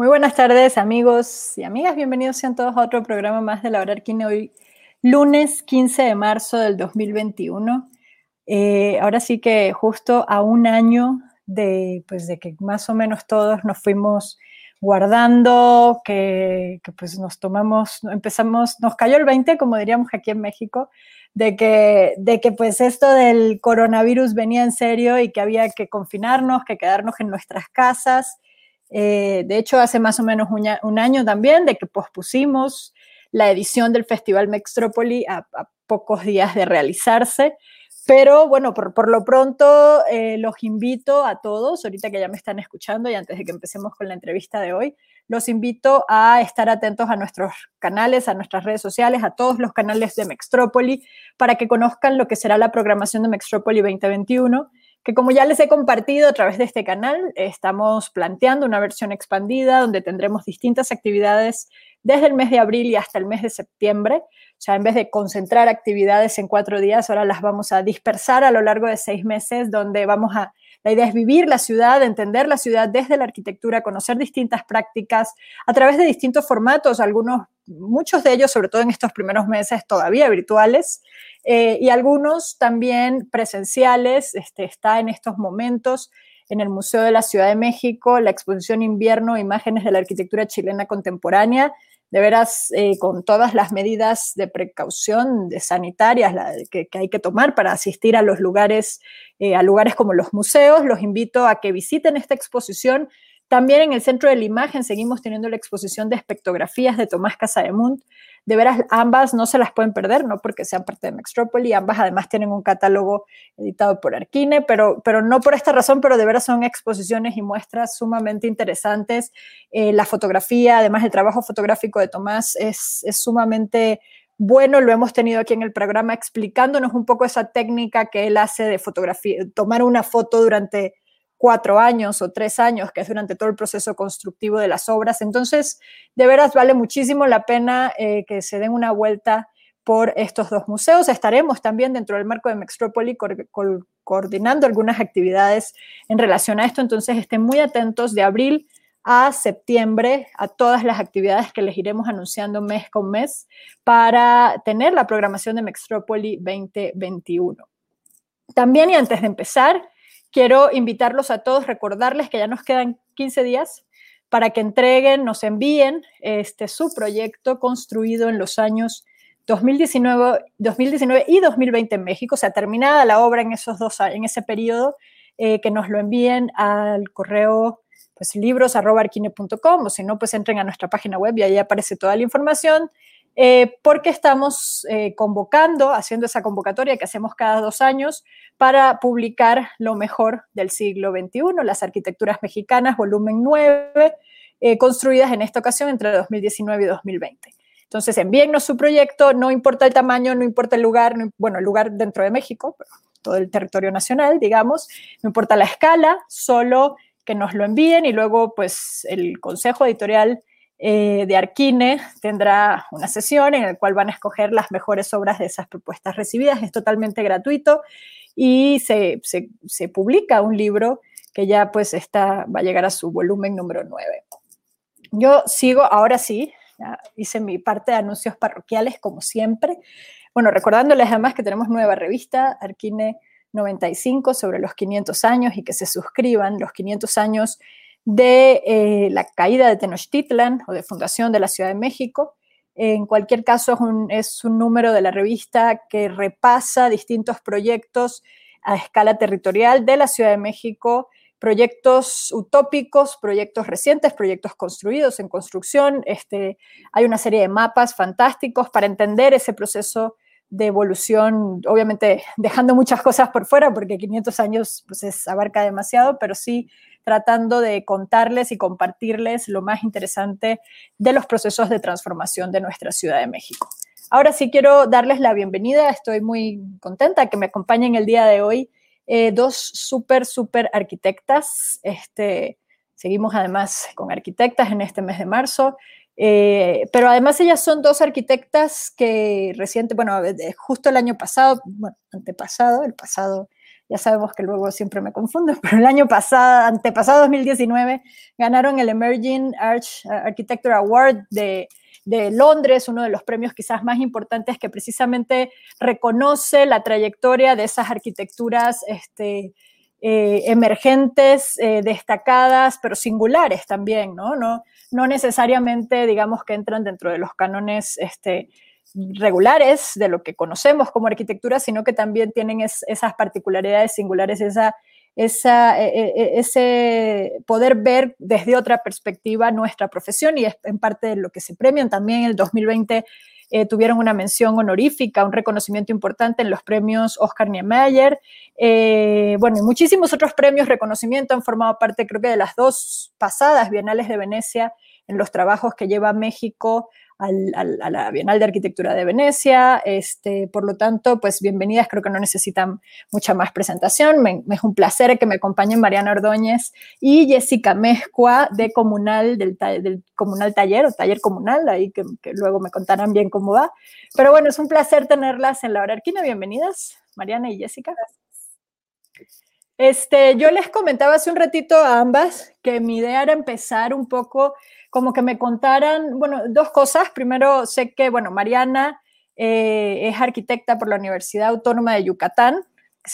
Muy buenas tardes, amigos y amigas. Bienvenidos sean todos a otro programa más de la hora Arquine hoy, lunes 15 de marzo del 2021. Eh, ahora sí que justo a un año de, pues, de que más o menos todos nos fuimos guardando, que, que, pues nos tomamos, empezamos, nos cayó el 20, como diríamos aquí en México, de que, de que pues esto del coronavirus venía en serio y que había que confinarnos, que quedarnos en nuestras casas. Eh, de hecho, hace más o menos un, año también de que pospusimos la edición del Festival Mextrópoli a, a pocos días de realizarse. Pero bueno, por, por lo pronto eh, los invito a todos, ahorita que ya me están escuchando y antes de que empecemos con la entrevista de hoy, los invito a estar atentos a nuestros canales, a nuestras redes sociales, a todos los canales de Mextrópoli, para que conozcan lo que será la programación de Mextrópoli 2021 que como ya les he compartido a través de este canal, estamos planteando una versión expandida donde tendremos distintas actividades desde el mes de abril y hasta el mes de septiembre. O sea, en vez de concentrar actividades en cuatro días, ahora las vamos a dispersar a lo largo de seis meses, donde vamos a la idea es vivir la ciudad, entender la ciudad desde la arquitectura, conocer distintas prácticas a través de distintos formatos, algunos, muchos de ellos, sobre todo en estos primeros meses, todavía virtuales, eh, y algunos también presenciales. Este, está en estos momentos en el Museo de la Ciudad de México la exposición Invierno, Imágenes de la Arquitectura Chilena Contemporánea, de veras eh, con todas las medidas de precaución de sanitarias que, hay que tomar para asistir a los lugares, eh, a lugares como los museos. Los invito a que visiten esta exposición. También en el Centro de la Imagen seguimos teniendo la exposición de espectrografías de Tomás Casademunt, de veras, ambas no se las pueden perder, no porque sean parte de Mextropoli, ambas además tienen un catálogo editado por Arquine, pero, pero no por esta razón, pero de veras son exposiciones y muestras sumamente interesantes. Eh, la fotografía, además el trabajo fotográfico de Tomás es, es sumamente bueno, lo hemos tenido aquí en el programa explicándonos un poco esa técnica que él hace de fotografía, tomar una foto durante cuatro años o tres años, que es durante todo el proceso constructivo de las obras. Entonces, de veras vale muchísimo la pena eh, que se den una vuelta por estos dos museos. Estaremos también dentro del marco de Mextrópoli co co coordinando algunas actividades en relación a esto, entonces estén muy atentos de abril a septiembre a todas las actividades que les iremos anunciando mes con mes para tener la programación de Mextrópoli 2021. También y antes de empezar, quiero invitarlos a todos, recordarles que ya nos quedan 15 días para que entreguen, nos envíen este, su proyecto construido en los años 2019, 2019 y 2020 en México, o sea, terminada la obra en esos dos en ese periodo, eh, que nos lo envíen al correo pues libros.arquine.com o si no, pues entren a nuestra página web y ahí aparece toda la información. Eh, porque estamos eh, convocando, haciendo esa convocatoria que hacemos cada dos años para publicar lo mejor del siglo XXI, las arquitecturas mexicanas, volumen 9, eh, construidas en esta ocasión entre 2019 y 2020. Entonces, envíennos su proyecto, no importa el tamaño, no importa el lugar, no, bueno, el lugar dentro de México, todo el territorio nacional, digamos, no importa la escala, solo que nos lo envíen y luego, pues, el consejo editorial eh, de Arquine tendrá una sesión en la cual van a escoger las mejores obras de esas propuestas recibidas. Es totalmente gratuito y se, se, publica un libro que ya pues está, va a llegar a su volumen número 9. Yo sigo, ahora sí, hice mi parte de anuncios parroquiales como siempre. Bueno, recordándoles además que tenemos nueva revista, Arquine 95, sobre los 500 años y que se suscriban. Los 500 años de eh, la caída de Tenochtitlan o de fundación de la Ciudad de México. En cualquier caso, es un, es un número de la revista que repasa distintos proyectos a escala territorial de la Ciudad de México, proyectos utópicos, proyectos recientes, proyectos construidos en construcción. Este, hay una serie de mapas fantásticos para entender ese proceso de evolución, obviamente dejando muchas cosas por fuera, porque 500 años pues, abarca demasiado, pero sí tratando de contarles y compartirles lo más interesante de los procesos de transformación de nuestra Ciudad de México. Ahora sí quiero darles la bienvenida, estoy muy contenta que me acompañen el día de hoy eh, dos súper, súper arquitectas. Este, seguimos además con arquitectas en este mes de marzo. Eh, pero además ellas son dos arquitectas que reciente, bueno, justo el año pasado, bueno, antepasado, el pasado ya sabemos que luego siempre me confundo, pero el año pasado, antepasado 2019, ganaron el Emerging Arch Architecture Award de, de Londres, uno de los premios quizás más importantes que precisamente reconoce la trayectoria de esas arquitecturas este, eh, emergentes, eh, destacadas, pero singulares también, ¿no? ¿no? No necesariamente, digamos, que entran dentro de los cánones este, regulares de lo que conocemos como arquitectura, sino que también tienen esas particularidades singulares, esa, esa, e, e, e, ese poder ver desde otra perspectiva nuestra profesión y es en parte de lo que se premian. También en el 2020 eh, tuvieron una mención honorífica, un reconocimiento importante en los premios Oscar Niemeyer. Eh, bueno, y muchísimos otros premios, reconocimiento han formado parte, creo que de las dos pasadas Bienales de Venecia, en los trabajos que lleva México a la Bienal de Arquitectura de Venecia. Este, por lo tanto, pues bienvenidas, creo que no necesitan mucha más presentación. Me, es un placer que me acompañen Mariana Ordóñez y Jessica Mezcua de Comunal, del, Comunal Taller o Taller Comunal, ahí que, luego me contarán bien cómo va. Pero bueno, es un placer tenerlas en la hora. Bienvenidas, Mariana y Jessica. Este, yo les comentaba hace un ratito a ambas que mi idea era empezar un poco como que me contaran, bueno, dos cosas. Primero, sé que, bueno, Mariana eh, es arquitecta por la Universidad Autónoma de Yucatán.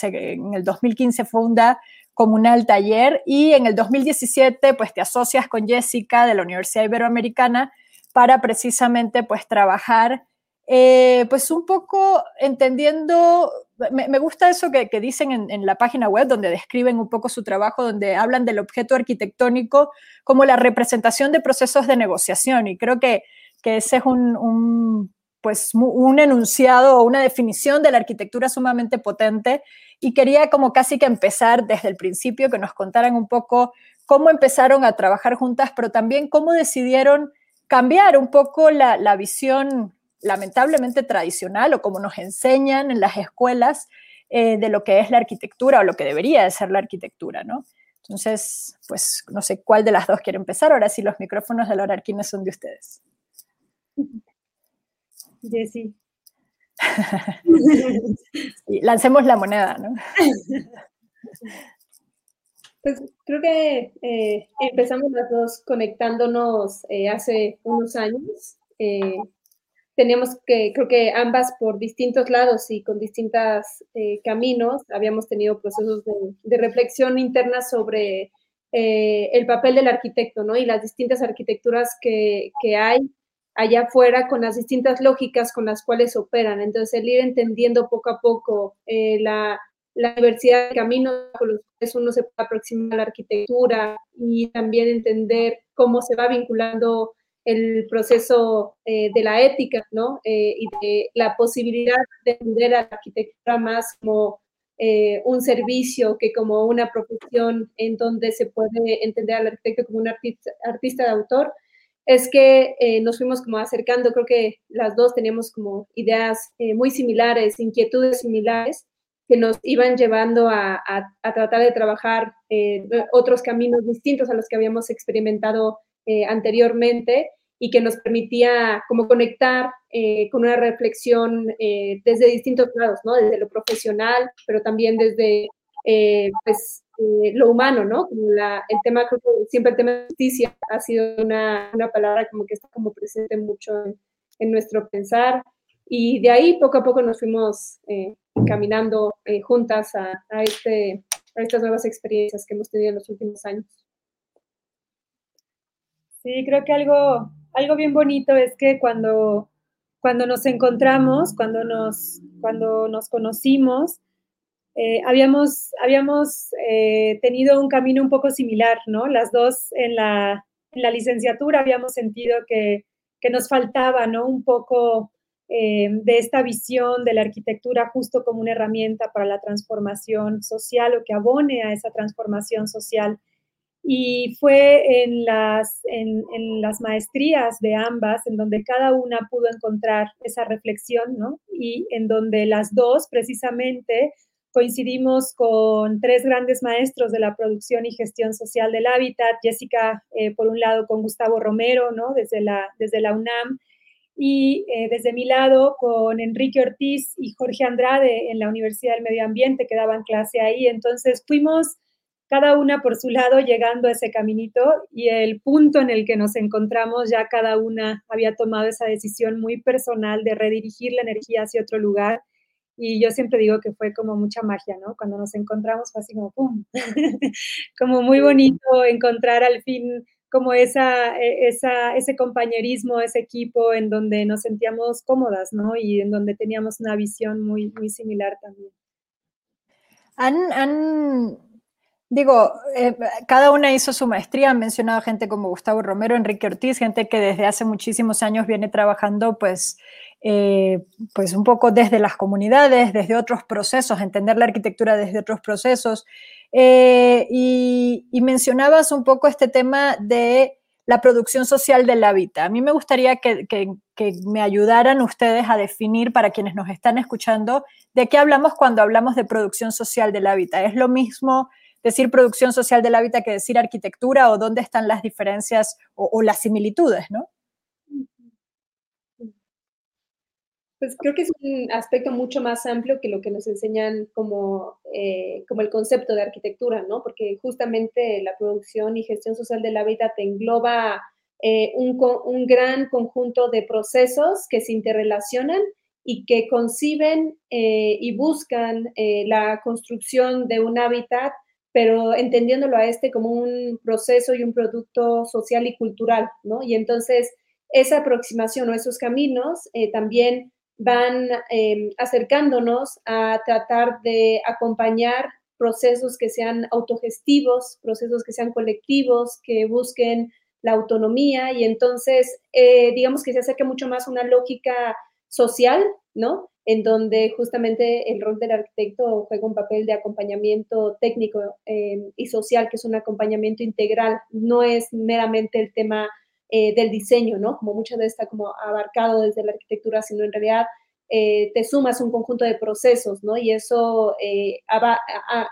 En el 2015 funda Comunal Taller y en el 2017 pues te asocias con Jessica de la Universidad Iberoamericana para precisamente pues trabajar eh, pues un poco entendiendo, me, gusta eso que, dicen en, la página web, donde describen un poco su trabajo, donde hablan del objeto arquitectónico como la representación de procesos de negociación. Y creo que, ese es un, pues, un enunciado o una definición de la arquitectura sumamente potente. Y quería como casi que empezar desde el principio, que nos contaran un poco cómo empezaron a trabajar juntas, pero también cómo decidieron cambiar un poco la, visión lamentablemente tradicional o como nos enseñan en las escuelas eh, de lo que es la arquitectura o lo que debería de ser la arquitectura, ¿no? Entonces, pues no sé cuál de las dos quiere empezar. Ahora sí, los micrófonos de Laura Arquines son de ustedes. Jessy. lancemos la moneda, ¿no? Pues creo que eh, empezamos las dos conectándonos eh, hace unos años teníamos que, creo que ambas por distintos lados y con distintos eh, caminos, habíamos tenido procesos de, reflexión interna sobre eh, el papel del arquitecto, ¿no? Y las distintas arquitecturas que, hay allá afuera con las distintas lógicas con las cuales operan. Entonces, el ir entendiendo poco a poco eh, la, la, diversidad de caminos con los cuales uno se puede aproximar a la arquitectura y también entender cómo se va vinculando el proceso eh, de la ética, ¿no? Eh, y de la posibilidad de entender a la arquitectura más como eh, un servicio que como una profesión en donde se puede entender al arquitecto como un artista, artista de autor, es que nos fuimos como acercando, creo que las dos teníamos como ideas muy similares, inquietudes similares, que nos iban llevando a, a tratar de trabajar otros caminos distintos a los que habíamos experimentado anteriormente y que nos permitía como conectar eh, con una reflexión eh, desde distintos lados, ¿no? Desde lo profesional, pero también desde eh, pues, lo humano, ¿no? Como la, el tema, creo que siempre el tema de justicia ha sido una, una palabra como que está como presente mucho en, nuestro pensar y de ahí poco a poco nos fuimos caminando juntas a, a, este, a estas nuevas experiencias que hemos tenido en los últimos años. Sí, creo que algo algo bien bonito es que cuando, cuando nos encontramos, cuando nos, cuando nos conocimos, eh, habíamos, habíamos eh, tenido un camino un poco similar, ¿no? Las dos en la, la licenciatura habíamos sentido que, que, nos faltaba, ¿no? Un poco eh, de esta visión de la arquitectura justo como una herramienta para la transformación social o que abone a esa transformación social y fue en las, en, las maestrías de ambas en donde cada una pudo encontrar esa reflexión, ¿no? Y en donde las dos precisamente coincidimos con tres grandes maestros de la producción y gestión social del hábitat, Jessica, eh, por un lado, con Gustavo Romero, ¿no? Desde la, desde la UNAM, y eh, desde mi lado con Enrique Ortiz y Jorge Andrade en la Universidad del Medio Ambiente que daban clase ahí. Entonces fuimos cada una por su lado llegando a ese caminito y el punto en el que nos encontramos ya cada una había tomado esa decisión muy personal de redirigir la energía hacia otro lugar y yo siempre digo que fue como mucha magia, ¿no? Cuando nos encontramos fue así como ¡pum! como muy bonito encontrar al fin como esa, e, esa, ese compañerismo, ese equipo en donde nos sentíamos cómodas, ¿no? Y en donde teníamos una visión muy, muy similar también. Han, han digo, eh, cada una hizo su maestría, han mencionado gente como Gustavo Romero, Enrique Ortiz, gente que desde hace muchísimos años viene trabajando, pues, eh, pues un poco desde las comunidades, desde otros procesos, entender la arquitectura desde otros procesos. Eh, y, mencionabas un poco este tema de la producción social del hábitat. A mí me gustaría que, que, me ayudaran ustedes a definir para quienes nos están escuchando de qué hablamos cuando hablamos de producción social del hábitat. ¿Es lo mismo decir producción social del hábitat que decir arquitectura o dónde están las diferencias o, las similitudes, ¿no? Pues creo que es un aspecto mucho más amplio que lo que nos enseñan como, eh, como el concepto de arquitectura, ¿no? Porque justamente la producción y gestión social del hábitat engloba eh, un, un, gran conjunto de procesos que se interrelacionan y que conciben eh, y buscan la construcción de un hábitat, pero entendiéndolo a este como un proceso y un producto social y cultural, ¿no? Y entonces esa aproximación o esos caminos también van em, acercándonos a tratar de acompañar procesos que sean autogestivos, procesos que sean colectivos, que busquen la autonomía y entonces eh, digamos que se acerca mucho más una lógica social, ¿no? En donde justamente el rol del arquitecto juega un papel de acompañamiento técnico em, y social, que es un acompañamiento integral, no es meramente el tema eh, del diseño, ¿no? Como muchas veces está como abarcado desde la arquitectura, sino en realidad eh, te sumas un conjunto de procesos, ¿no? Y eso eh,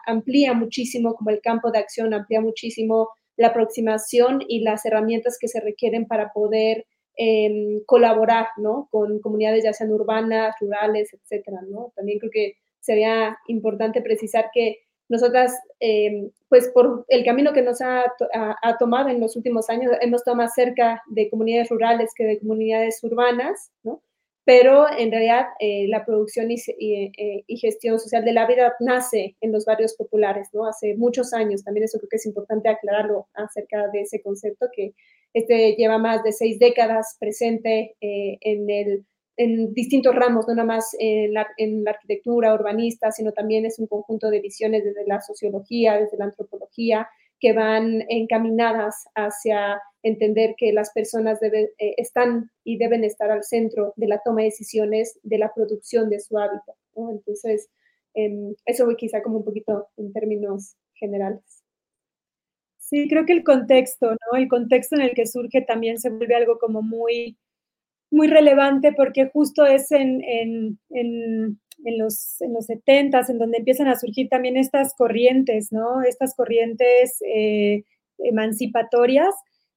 amplía muchísimo como el campo de acción, amplía muchísimo la aproximación y las herramientas que se requieren para poder em, colaborar, ¿no? Con comunidades ya sean urbanas, rurales, etcétera, ¿no? También creo que sería importante precisar que nosotras, em, pues por el camino que nos ha, tomado en los últimos años, hemos estado más cerca de comunidades rurales que de comunidades urbanas, ¿no? Pero en realidad eh, la producción eh, y, gestión social de la vida nace en los barrios populares, ¿no? Hace muchos años, también eso creo que es importante aclararlo acerca de ese concepto que este lleva más de seis décadas presente eh, en el en distintos ramos, no nada más en la, arquitectura urbanista, sino también es un conjunto de visiones desde la sociología, desde la antropología, que van encaminadas hacia entender que las personas eh, están y deben estar al centro de la toma de decisiones, de la producción de su hábitat. Entonces, em, eso quizá como un poquito en términos generales. Sí, creo que el contexto, ¿no? El contexto en el que surge también se vuelve algo como muy muy relevante porque justo es en, en, en, en los, en los 70 en donde empiezan a surgir también estas corrientes, ¿no? Estas corrientes eh, emancipatorias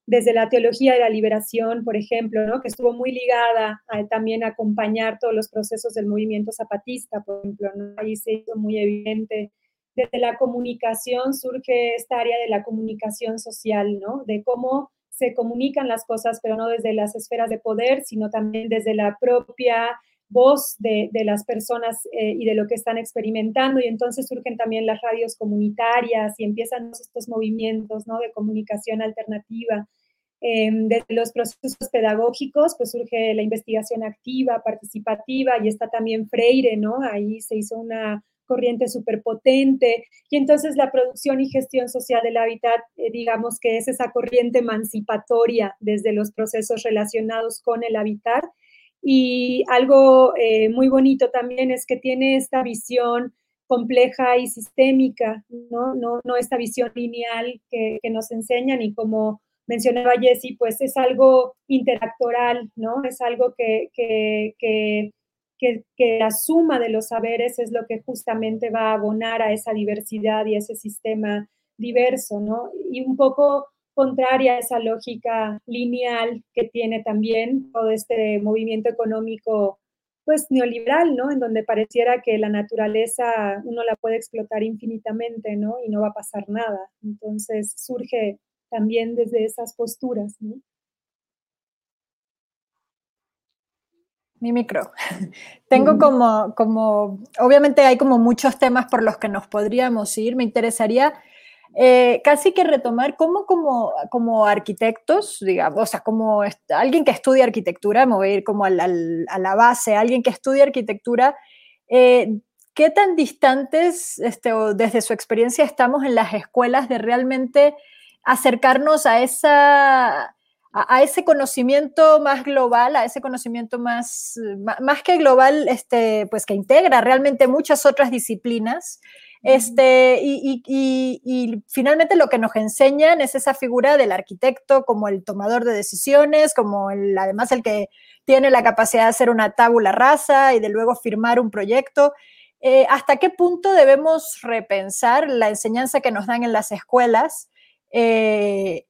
desde la teología de la liberación, por ejemplo, ¿no? que estuvo muy ligada a, también acompañar todos los procesos del movimiento zapatista, por ejemplo, ¿no? ahí se hizo muy evidente. Desde la comunicación surge esta área de la comunicación social, ¿no? de cómo se comunican las cosas, pero no desde las esferas de poder, sino también desde la propia voz de, las personas eh, y de lo que están experimentando. Y entonces surgen también las radios comunitarias y empiezan estos movimientos ¿no? de comunicación alternativa. Em, desde los procesos pedagógicos, pues surge la investigación activa, participativa, y está también Freire, ¿no? Ahí se hizo una corriente súper potente. Y entonces la producción y gestión social del hábitat, eh, digamos que es esa corriente emancipatoria desde los procesos relacionados con el hábitat. Y algo eh, muy bonito también es que tiene esta visión compleja y sistémica, ¿no? No, no esta visión lineal que, que nos enseñan y como mencionaba Jessie, pues es algo interactoral, ¿no? Es algo que, que que, la suma de los saberes es lo que justamente va a abonar a esa diversidad y a ese sistema diverso, ¿no? Y un poco contraria a esa lógica lineal que tiene también todo este movimiento económico pues neoliberal, ¿no? En donde pareciera que la naturaleza uno la puede explotar infinitamente, ¿no? Y no va a pasar nada. Entonces surge también desde esas posturas, ¿no? Mi micro. Tengo como, como, obviamente hay como muchos temas por los que nos podríamos ir. Me interesaría eh, casi que retomar cómo como, como arquitectos, digamos, o sea, como alguien que estudia arquitectura, me voy a ir como a la base, alguien que estudia arquitectura, eh, ¿qué tan distantes este, desde su experiencia estamos en las escuelas de realmente acercarnos a esa a, ese conocimiento más global, a ese conocimiento más, más que global, este, pues que integra realmente muchas otras disciplinas. Este, y, y, finalmente lo que nos enseñan es esa figura del arquitecto como el tomador de decisiones, como el, además el que tiene la capacidad de hacer una tábula rasa y de luego firmar un proyecto. Eh, ¿Hasta qué punto debemos repensar la enseñanza que nos dan en las escuelas? Eh,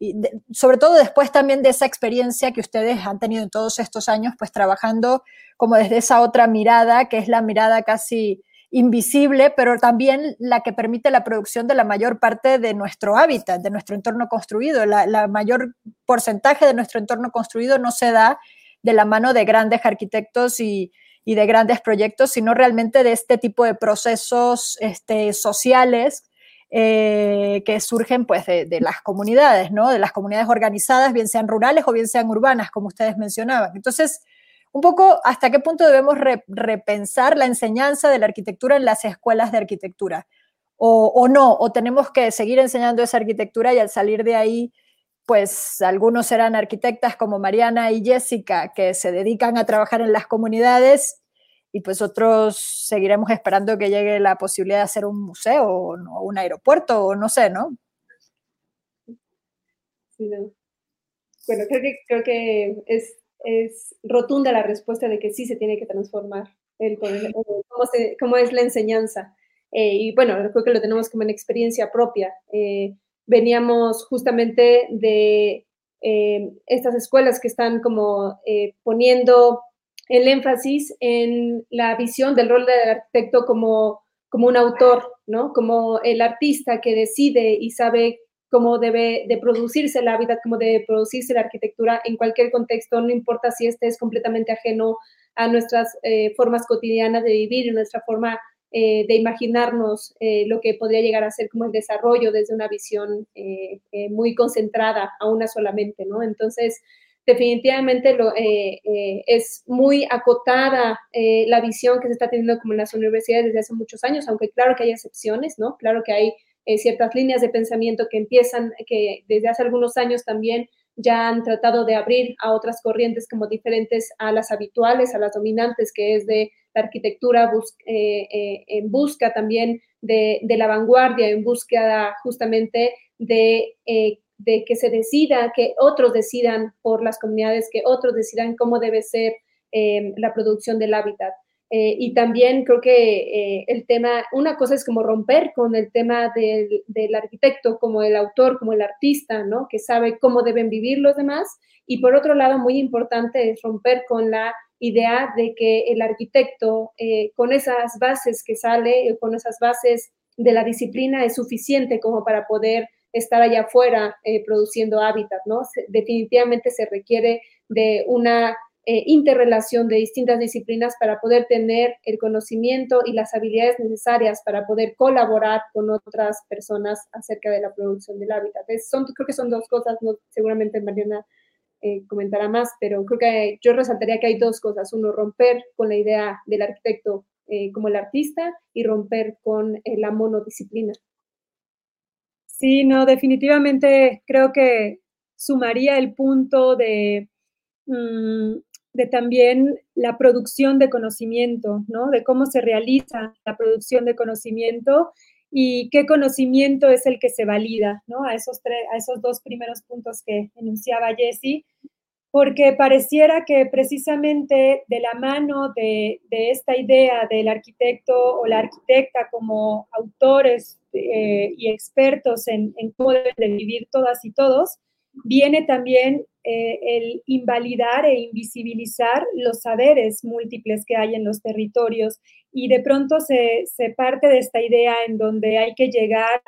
sobre todo después también de esa experiencia que ustedes han tenido en todos estos años, pues trabajando como desde esa otra mirada, que es la mirada casi invisible, pero también la que permite la producción de la mayor parte de nuestro hábitat, de nuestro entorno construido. La, mayor porcentaje de nuestro entorno construido no se da de la mano de grandes arquitectos y, de grandes proyectos, sino realmente de este tipo de procesos este, sociales eh, que surgen pues de, las comunidades, ¿no? De las comunidades organizadas, bien sean rurales o bien sean urbanas, como ustedes mencionaban. Entonces, un poco hasta qué punto debemos repensar la enseñanza de la arquitectura en las escuelas de arquitectura. O, no, o tenemos que seguir enseñando esa arquitectura y al salir de ahí, pues algunos serán arquitectas como Mariana y Jessica, que se dedican a trabajar en las comunidades y pues otros seguiremos esperando que llegue la posibilidad de hacer un museo o, un aeropuerto o no sé, ¿no? Bueno, creo que, creo que es, es, rotunda la respuesta de que sí se tiene que transformar el, cómo, es la enseñanza. Eh, y bueno, creo que lo tenemos como en experiencia propia. Eh, veníamos justamente de eh, estas escuelas que están como poniendo el énfasis en la visión del rol del arquitecto como, como un autor, ¿no? Como el artista que decide y sabe cómo debe de producirse la vida, cómo debe producirse la arquitectura en cualquier contexto, no importa si este es completamente ajeno a nuestras eh, formas cotidianas de vivir nuestra forma eh, de imaginarnos eh, lo que podría llegar a ser como el desarrollo desde una visión muy concentrada a una solamente, ¿no? Entonces, definitivamente lo, eh, eh, es muy acotada eh, la visión que se está teniendo como en las universidades desde hace muchos años, aunque claro que hay excepciones, ¿no? Claro que hay ciertas líneas de pensamiento que empiezan, que desde hace algunos años también ya han tratado de abrir a otras corrientes como diferentes a las habituales, a las dominantes, que es de la arquitectura en busca también de, de, la vanguardia, en búsqueda justamente de de que se decida, que otros decidan por las comunidades, que otros decidan cómo debe ser eh, la producción del hábitat. Eh, y también creo que eh, el tema, una cosa es como romper con el tema del, del, arquitecto, como el autor, como el artista, ¿no? Que sabe cómo deben vivir los demás. Y por otro lado, muy importante es romper con la idea de que el arquitecto, con esas bases que sale, con esas bases de la disciplina, es suficiente como para poder estar allá afuera eh, produciendo hábitat, ¿no? definitivamente se requiere de una eh, interrelación de distintas disciplinas para poder tener el conocimiento y las habilidades necesarias para poder colaborar con otras personas acerca de la producción del hábitat. son, creo que son dos cosas, no, seguramente Mariana eh, comentará más, pero creo que yo resaltaría que hay dos cosas. Uno, romper con la idea del arquitecto como el artista y romper con la monodisciplina. Sí, no, definitivamente creo que sumaría el punto de, mm, de también la producción de conocimiento, ¿no? De cómo se realiza la producción de conocimiento y qué conocimiento es el que se valida, ¿no? A esos, tres, a esos dos primeros puntos que enunciaba Jessie, porque pareciera que precisamente de la mano de, de esta idea del arquitecto o la arquitecta como autores eh, y expertos en, cómo deben de vivir todas y todos, viene también eh, el invalidar e invisibilizar los saberes múltiples que hay en los territorios. Y de pronto se, se parte de esta idea en donde hay que llegar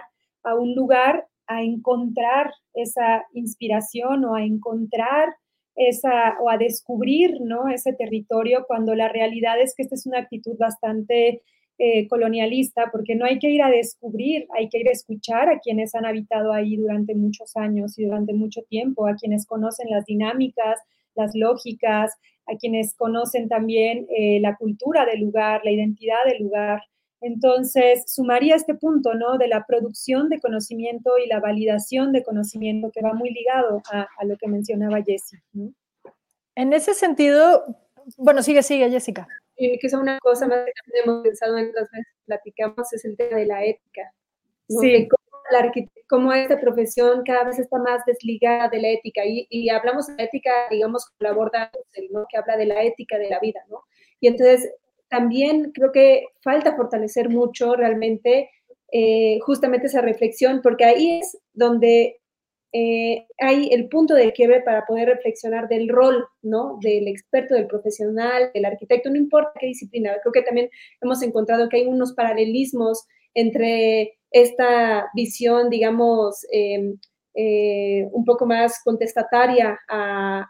a un lugar a encontrar esa inspiración o a encontrar esa o a descubrir ¿no? ese territorio cuando la realidad es que esta es una actitud bastante eh, colonialista, porque no hay que ir a descubrir, hay que ir a escuchar a quienes han habitado ahí durante muchos años y durante mucho tiempo, a quienes conocen las dinámicas, las lógicas, a quienes conocen también eh, la cultura del lugar, la identidad del lugar. Entonces, sumaría este punto, ¿no? De la producción de conocimiento y la validación de conocimiento que va muy ligado a, lo que mencionaba Jessie. En ese sentido, bueno, sigue, sigue, Jessica que es una cosa más que hemos pensado en otras veces, platicamos, es el tema de la ética. Sí. cómo, esta profesión cada vez está más desligada de la ética. Y, hablamos de la ética, digamos, con la borda, ¿no? que habla de la ética de la vida, ¿no? Y entonces también creo que falta fortalecer mucho realmente eh, justamente esa reflexión, porque ahí es donde eh, hay el punto de quiebre para poder reflexionar del rol, ¿no? Del experto, del profesional, del arquitecto, no importa qué disciplina. Creo que también hemos encontrado que hay unos paralelismos entre esta visión, digamos, em, eh, un poco más contestataria a,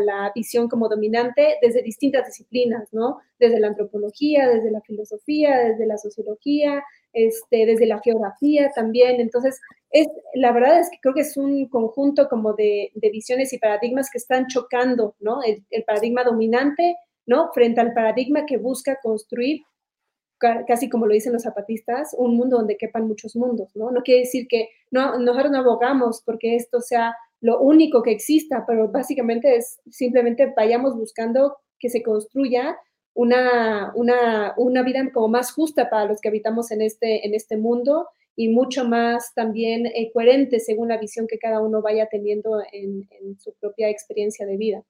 la visión como dominante desde distintas disciplinas, ¿no? Desde la antropología, desde la filosofía, desde la sociología, este, desde la geografía también. Entonces, es, la verdad es que creo que es un conjunto como de, visiones y paradigmas que están chocando, ¿no? El, paradigma dominante, ¿no? Frente al paradigma que busca construir, casi como lo dicen los zapatistas, un mundo donde quepan muchos mundos, ¿no? No quiere decir que no, nosotros no abogamos porque esto sea lo único que exista, pero básicamente es simplemente vayamos buscando que se construya una, una, una, vida como más justa para los que habitamos en este, en este mundo y mucho más también eh, coherente según la visión que cada uno vaya teniendo en, su propia experiencia de vida.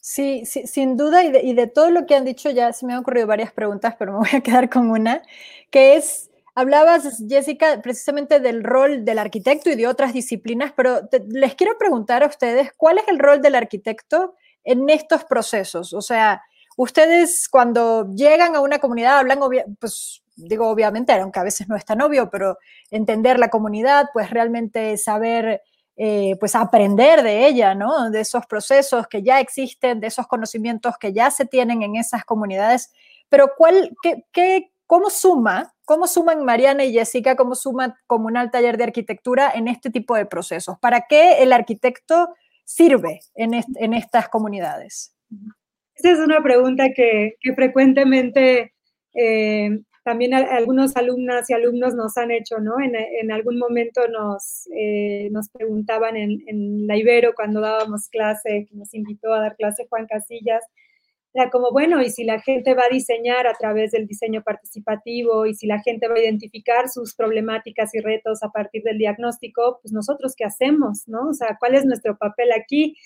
Sí, sí sin duda, y de, todo lo que han dicho ya se me han ocurrido varias preguntas, pero me voy a quedar con una, que es, hablabas, Jessica, precisamente del rol del arquitecto y de otras disciplinas, pero les quiero preguntar a ustedes, ¿cuál es el rol del arquitecto en estos procesos? O sea, Ustedes cuando llegan a una comunidad hablan, pues digo obviamente, aunque a veces no es tan obvio, pero entender la comunidad, pues realmente saber, eh, pues aprender de ella, ¿no? De esos procesos que ya existen, de esos conocimientos que ya se tienen en esas comunidades. Pero ¿cuál, qué, ¿cómo suma? ¿Cómo suman Mariana y Jessica? ¿Cómo suma Comunal Taller de Arquitectura en este tipo de procesos? ¿Para qué el arquitecto sirve en, estas comunidades? Esta es una pregunta que, frecuentemente eh, también algunos alumnas y alumnos nos han hecho, ¿no? En, algún momento nos, eh, nos preguntaban en, la Ibero cuando dábamos clase, que nos invitó a dar clase Juan Casillas, era como, bueno, y si la gente va a diseñar a través del diseño participativo y si la gente va a identificar sus problemáticas y retos a partir del diagnóstico, pues nosotros qué hacemos, ¿no? O sea, ¿cuál es nuestro papel aquí?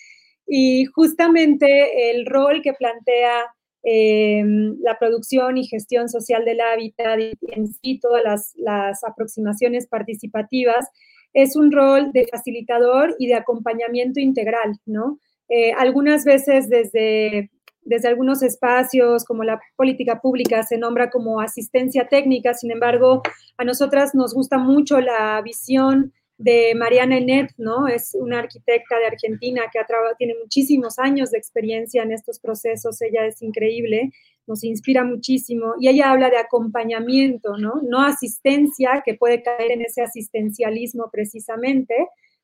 Y justamente el rol que plantea em, la producción y gestión social del hábitat y en sí todas las, aproximaciones participativas es un rol de facilitador y de acompañamiento integral, ¿no? Eh, algunas veces desde, desde algunos espacios como la política pública se nombra como asistencia técnica, sin embargo, a nosotras nos gusta mucho la visión de Mariana Enet, ¿no? Es una arquitecta de Argentina que ha tiene muchísimos años de experiencia en estos procesos, ella es increíble, nos inspira muchísimo y ella habla de acompañamiento, ¿no? No asistencia, que puede caer en ese asistencialismo precisamente,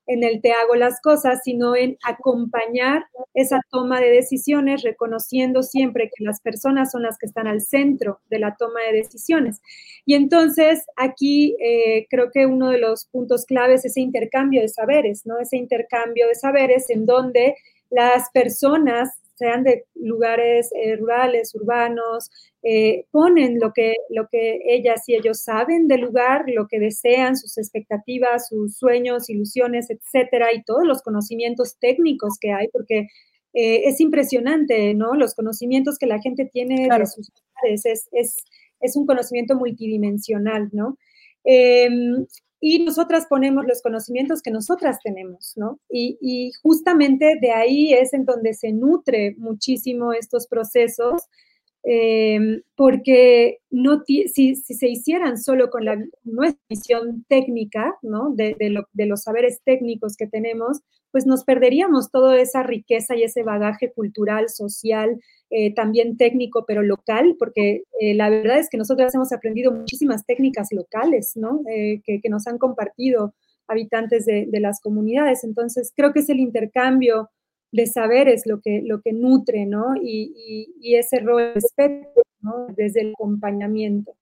en el te hago las cosas, sino en acompañar esa toma de decisiones, reconociendo siempre que las personas son las que están al centro de la toma de decisiones. Y entonces aquí eh, creo que uno de los puntos claves es ese intercambio de saberes, ¿no? Ese intercambio de saberes en donde las personas sean de lugares eh, rurales, urbanos, eh, ponen lo que, lo que ellas y ellos saben del lugar, lo que desean, sus expectativas, sus sueños, ilusiones, etcétera, y todos los conocimientos técnicos que hay, porque eh, es impresionante, ¿no? Los conocimientos que la gente tiene de sus lugares, es, es, es, un conocimiento multidimensional, ¿no? Y nosotras ponemos los conocimientos que nosotras tenemos, ¿no? Y, justamente de ahí es en donde se nutre muchísimo estos procesos, em, porque no si, se hicieran solo con la, nuestra visión técnica, ¿no? De, de los saberes técnicos que tenemos, pues nos perderíamos toda esa riqueza y ese bagaje cultural, social, eh, también técnico, pero local, porque eh, la verdad es que nosotros hemos aprendido muchísimas técnicas locales, ¿no? Eh, que, nos han compartido habitantes de, las comunidades. Entonces, creo que es el intercambio de saberes lo que, lo que nutre, ¿no? Y, ese rol de respeto. Desde el acompañamiento.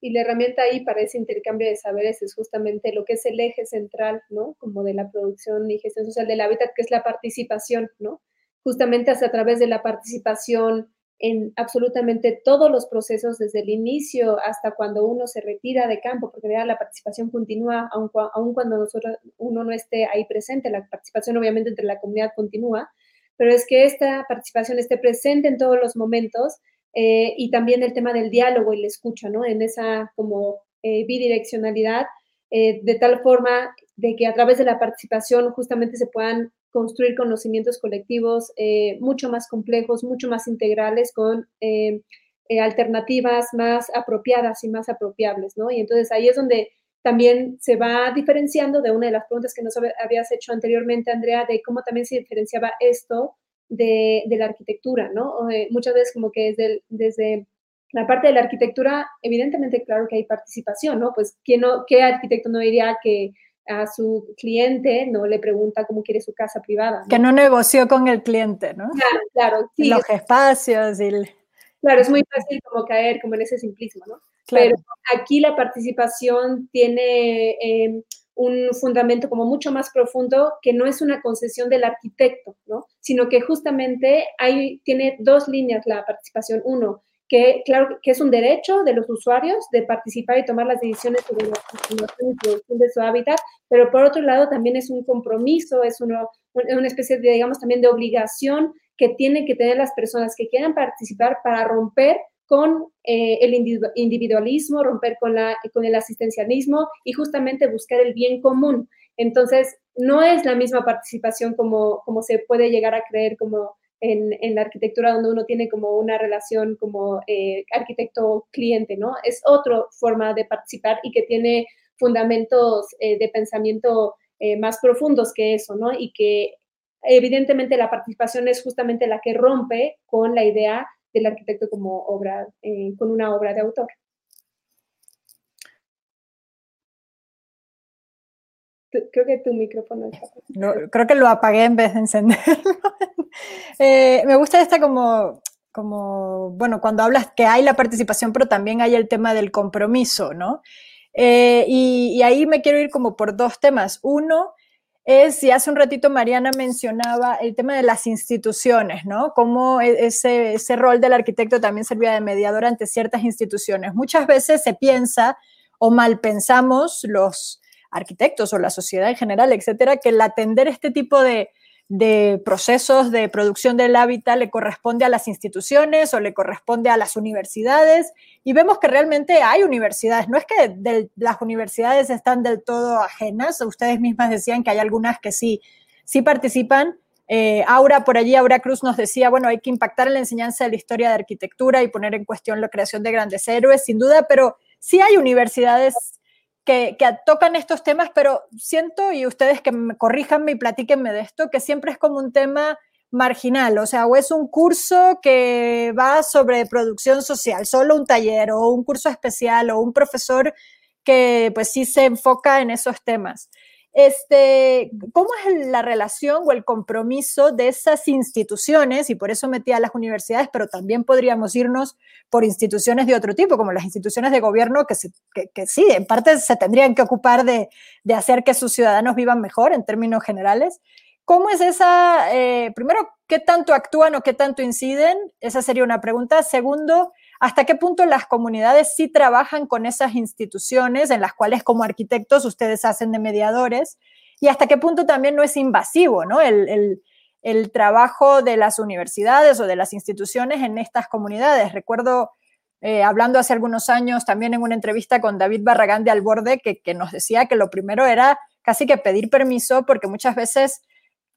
Y la herramienta ahí para ese intercambio de saberes es justamente lo que es el eje central, ¿no? Como de la producción y gestión social del hábitat, que es la participación, ¿no? Justamente hasta a través de la participación en absolutamente todos los procesos, desde el inicio hasta cuando uno se retira de campo, porque la participación continúa, aun, cuando nosotros, uno no esté ahí presente, la participación obviamente entre la comunidad continúa, pero es que esta participación esté presente en todos los momentos eh, y también el tema del diálogo y la escucha, ¿no? En esa como eh, bidireccionalidad, eh, de tal forma de que a través de la participación justamente se puedan construir conocimientos colectivos eh, mucho más complejos, mucho más integrales, con eh, eh, alternativas más apropiadas y más apropiables, ¿no? Y entonces ahí es donde también se va diferenciando de una de las preguntas que nos habías hecho anteriormente, Andrea, de cómo también se diferenciaba esto de, la arquitectura, ¿no? muchas veces como que desde, desde la parte de la arquitectura, evidentemente, claro que hay participación, ¿no? Pues, no, ¿qué arquitecto no diría que a su cliente, no le pregunta cómo quiere su casa privada. Que no negoció con el cliente, ¿no? Claro, claro. Los espacios y Claro, es muy fácil como caer como en ese simplismo, ¿no? Pero aquí la participación tiene em, un fundamento como mucho más profundo que no es una concesión del arquitecto, ¿no? Sino que justamente hay, tiene dos líneas la participación. Uno, que claro que es un derecho de los usuarios de participar y tomar las decisiones sobre su hábitat, pero por otro lado también es un compromiso, es una especie de, digamos, también de obligación que tienen que tener las personas que quieran participar para romper con eh, el individualismo, romper con, la, con el asistencialismo y justamente buscar el bien común. Entonces, no es la misma participación como, como se puede llegar a creer como en, la arquitectura donde uno tiene como una relación como eh, arquitecto-cliente, ¿no? Es otra forma de participar y que tiene fundamentos eh, de pensamiento eh, más profundos que eso, ¿no? Y que evidentemente la participación es justamente la que rompe con la idea del arquitecto como obra, con una obra de autor. Creo que tu micrófono está... Creo que lo apagué en vez de encenderlo. Eh, me gusta esta como, como, bueno, cuando hablas que hay la participación, pero también hay el tema del compromiso, ¿no? Eh, y, ahí me quiero ir como por dos temas. Uno es, y hace un ratito Mariana mencionaba el tema de las instituciones, ¿no? Cómo e, ese, ese rol del arquitecto también servía de mediador ante ciertas instituciones. Muchas veces se piensa o mal pensamos los arquitectos o la sociedad en general, etcétera, que el atender este tipo de, procesos de producción del hábitat le corresponde a las instituciones o le corresponde a las universidades y vemos que realmente hay universidades. No es que las universidades están del todo ajenas, ustedes mismas decían que hay algunas que sí, sí participan. Eh, Aura, por allí, Aura Cruz nos decía, bueno, hay que impactar en la enseñanza de la historia de arquitectura y poner en cuestión la creación de grandes héroes, sin duda, pero sí hay universidades que, tocan estos temas, pero siento, y ustedes que me corríjanme y platíquenme de esto, que siempre es como un tema marginal, o sea, o es un curso que va sobre producción social, solo un taller o un curso especial o un profesor que pues sí se enfoca en esos temas. Este, ¿Cómo es la relación o el compromiso de esas instituciones? Y por eso metí a las universidades, pero también podríamos irnos por instituciones de otro tipo, como las instituciones de gobierno, que, que, sí, en parte se tendrían que ocupar de, de, hacer que sus ciudadanos vivan mejor en términos generales. ¿Cómo es esa, eh, primero, qué tanto actúan o qué tanto inciden? Esa sería una pregunta. Segundo, hasta qué punto las comunidades sí trabajan con esas instituciones en las cuales como arquitectos ustedes hacen de mediadores y hasta qué punto también no es invasivo, ¿no? El, trabajo de las universidades o de las instituciones en estas comunidades. Recuerdo eh, hablando hace algunos años también en una entrevista con David Barragán de Alborde, que, nos decía que lo primero era casi que pedir permiso porque muchas veces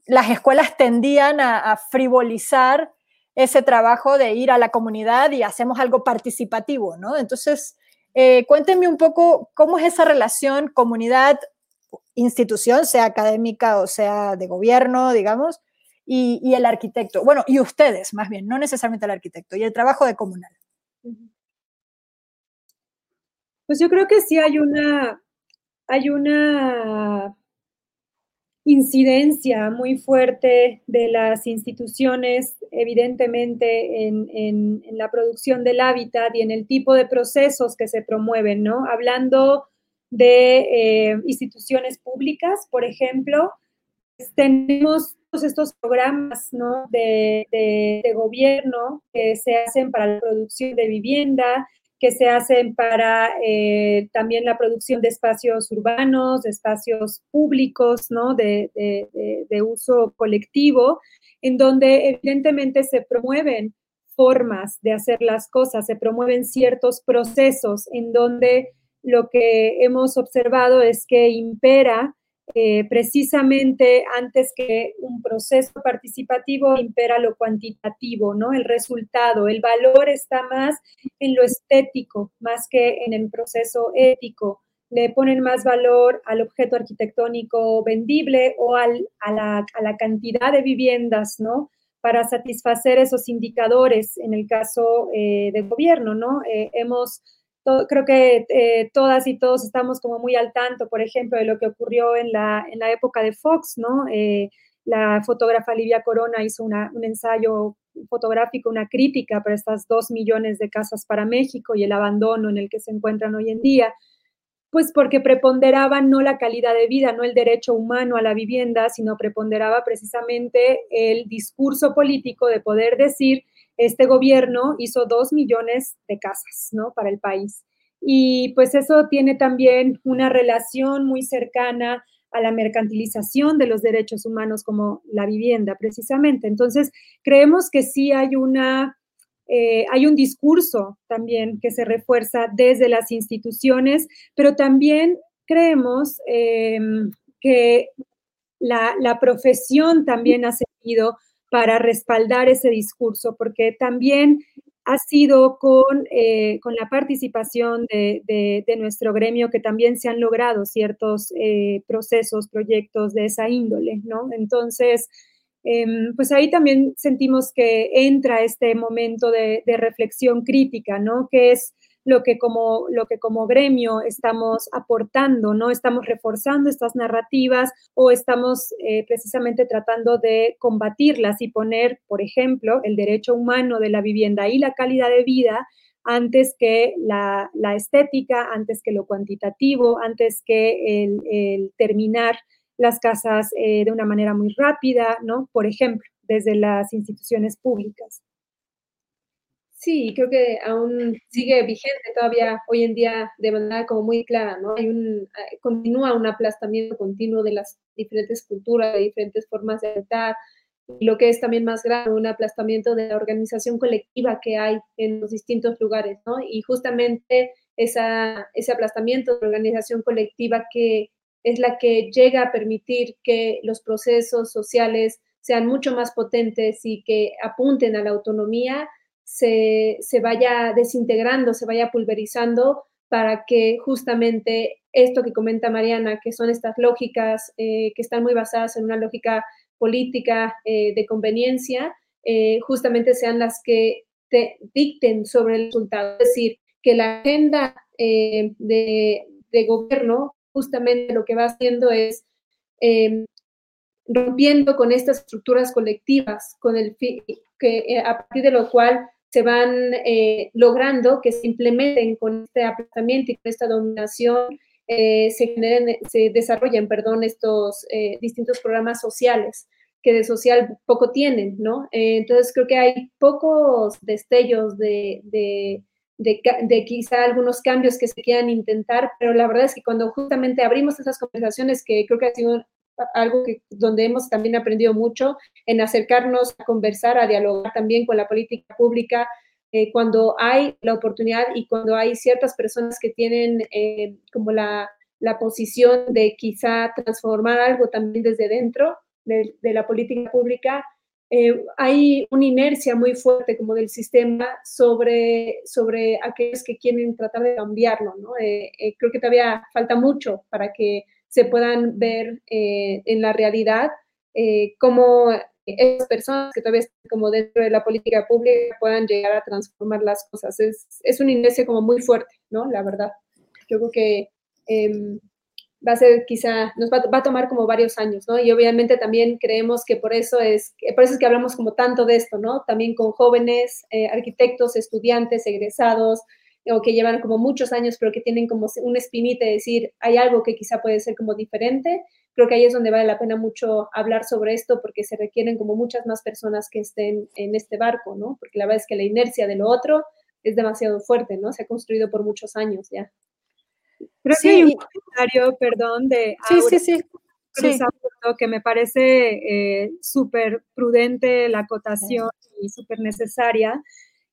las escuelas tendían a, frivolizar ese trabajo de ir a la comunidad y hacemos algo participativo, ¿no? Entonces, eh, cuéntenme un poco cómo es esa relación comunidad, institución, sea académica o sea de gobierno, digamos, y, y, el arquitecto. Bueno, y ustedes, más bien, no necesariamente el arquitecto, y el trabajo de comunal. Pues yo creo que sí hay una, hay una incidencia muy fuerte de las instituciones, evidentemente, en, la producción del hábitat y en el tipo de procesos que se promueven, ¿no? Hablando de eh, instituciones públicas, por ejemplo, pues, tenemos todos estos programas ¿no? de, de, gobierno que se hacen para la producción de vivienda, que se hacen para eh, también la producción de espacios urbanos, de espacios públicos, ¿no? De, de, uso colectivo, en donde evidentemente se promueven formas de hacer las cosas, se promueven ciertos procesos en donde lo que hemos observado es que impera eh, precisamente antes que un proceso participativo impera lo cuantitativo, ¿no? El resultado, el valor está más en lo estético, más que en el proceso ético. Le ponen más valor al objeto arquitectónico vendible o a, la, cantidad de viviendas, ¿no? Para satisfacer esos indicadores en el caso eh, del gobierno, ¿no? Eh, hemos creo que eh, todas y todos estamos como muy al tanto, por ejemplo, de lo que ocurrió en la, en la época de Fox, ¿no? Eh, la fotógrafa Livia Corona hizo un ensayo fotográfico, una crítica para estas dos millones de casas para México y el abandono en el que se encuentran hoy en día, pues porque preponderaba no la calidad de vida, no el derecho humano a la vivienda, sino preponderaba precisamente el discurso político de poder decir este gobierno hizo dos millones de casas, ¿no? Para el país. Y pues eso tiene también una relación muy cercana a la mercantilización de los derechos humanos como la vivienda, precisamente. Entonces, creemos que sí hay una, eh, hay un discurso también que se refuerza desde las instituciones, pero también creemos em, que la, la, profesión también ha seguido para respaldar ese discurso, porque también ha sido con, eh, con la participación de, nuestro gremio que también se han logrado ciertos eh, procesos, proyectos de esa índole, ¿no? Entonces, em, pues ahí también sentimos que entra este momento de, de reflexión crítica, ¿no? Que es lo que como, lo que como gremio estamos aportando, ¿no? Estamos reforzando estas narrativas o estamos eh, precisamente tratando de combatirlas y poner, por ejemplo, el derecho humano de la vivienda y la calidad de vida antes que la, estética, antes que lo cuantitativo, antes que el, terminar las casas eh, de una manera muy rápida, ¿no? Por ejemplo, desde las instituciones públicas. Sí, creo que aún sigue vigente todavía hoy en día de manera como muy clara, ¿no? Hay un, eh, continúa un aplastamiento continuo de las diferentes culturas, de diferentes formas de habitar, y lo que es también más grave, un aplastamiento de la organización colectiva que hay en los distintos lugares, ¿no? Y justamente esa, ese aplastamiento de la organización colectiva que es la que llega a permitir que los procesos sociales sean mucho más potentes y que apunten a la autonomía, se, vaya desintegrando, se vaya pulverizando para que justamente esto que comenta Mariana, que son estas lógicas eh, que están muy basadas en una lógica política de eh, de conveniencia, eh, justamente sean las que te dicten sobre el resultado. Es decir, que la agenda de, de, gobierno justamente lo que va haciendo es rompiendo con estas estructuras colectivas, con el que a partir de lo cual se van eh, logrando que se implementen con este aplazamiento y con esta dominación, eh, se, generen, se desarrollen, perdón, estos eh, distintos programas sociales que de social poco tienen, ¿no? entonces creo que hay pocos destellos de, de, de, quizá algunos cambios que se quieran intentar, pero la verdad es que cuando justamente abrimos esas conversaciones, que creo que ha sido algo que, donde hemos también aprendido mucho en acercarnos a conversar, a dialogar también con la política pública, eh, cuando hay la oportunidad y cuando hay ciertas personas que tienen eh, como la, la, posición de quizá transformar algo también desde dentro de, de la política pública, eh, hay una inercia muy fuerte como del sistema sobre, sobre aquellos que quieren tratar de cambiarlo. ¿no? creo que todavía falta mucho para que se puedan ver en la realidad cómo esas personas que todavía están como dentro de la política pública puedan llegar a transformar las cosas. Es, es un inicio como muy fuerte, ¿no? La verdad. Yo creo que em, va a ser quizá, nos va, va, a tomar como varios años, ¿no? Y obviamente también creemos que por eso es, por eso es que hablamos como tanto de esto, ¿no? También con jóvenes, eh, arquitectos, estudiantes, egresados, o que llevan como muchos años, pero que tienen como un espinita de decir, hay algo que quizá puede ser como diferente creo que ahí es donde vale la pena mucho hablar sobre esto porque se requieren como muchas más personas que estén en este barco, ¿no? Porque la verdad es que la inercia de lo otro es demasiado fuerte, ¿no? Se ha construido por muchos años ya. Creo que hay un comentario, perdón, de sí, sí, sí. sí. que me parece eh, súper prudente la acotación y súper necesaria,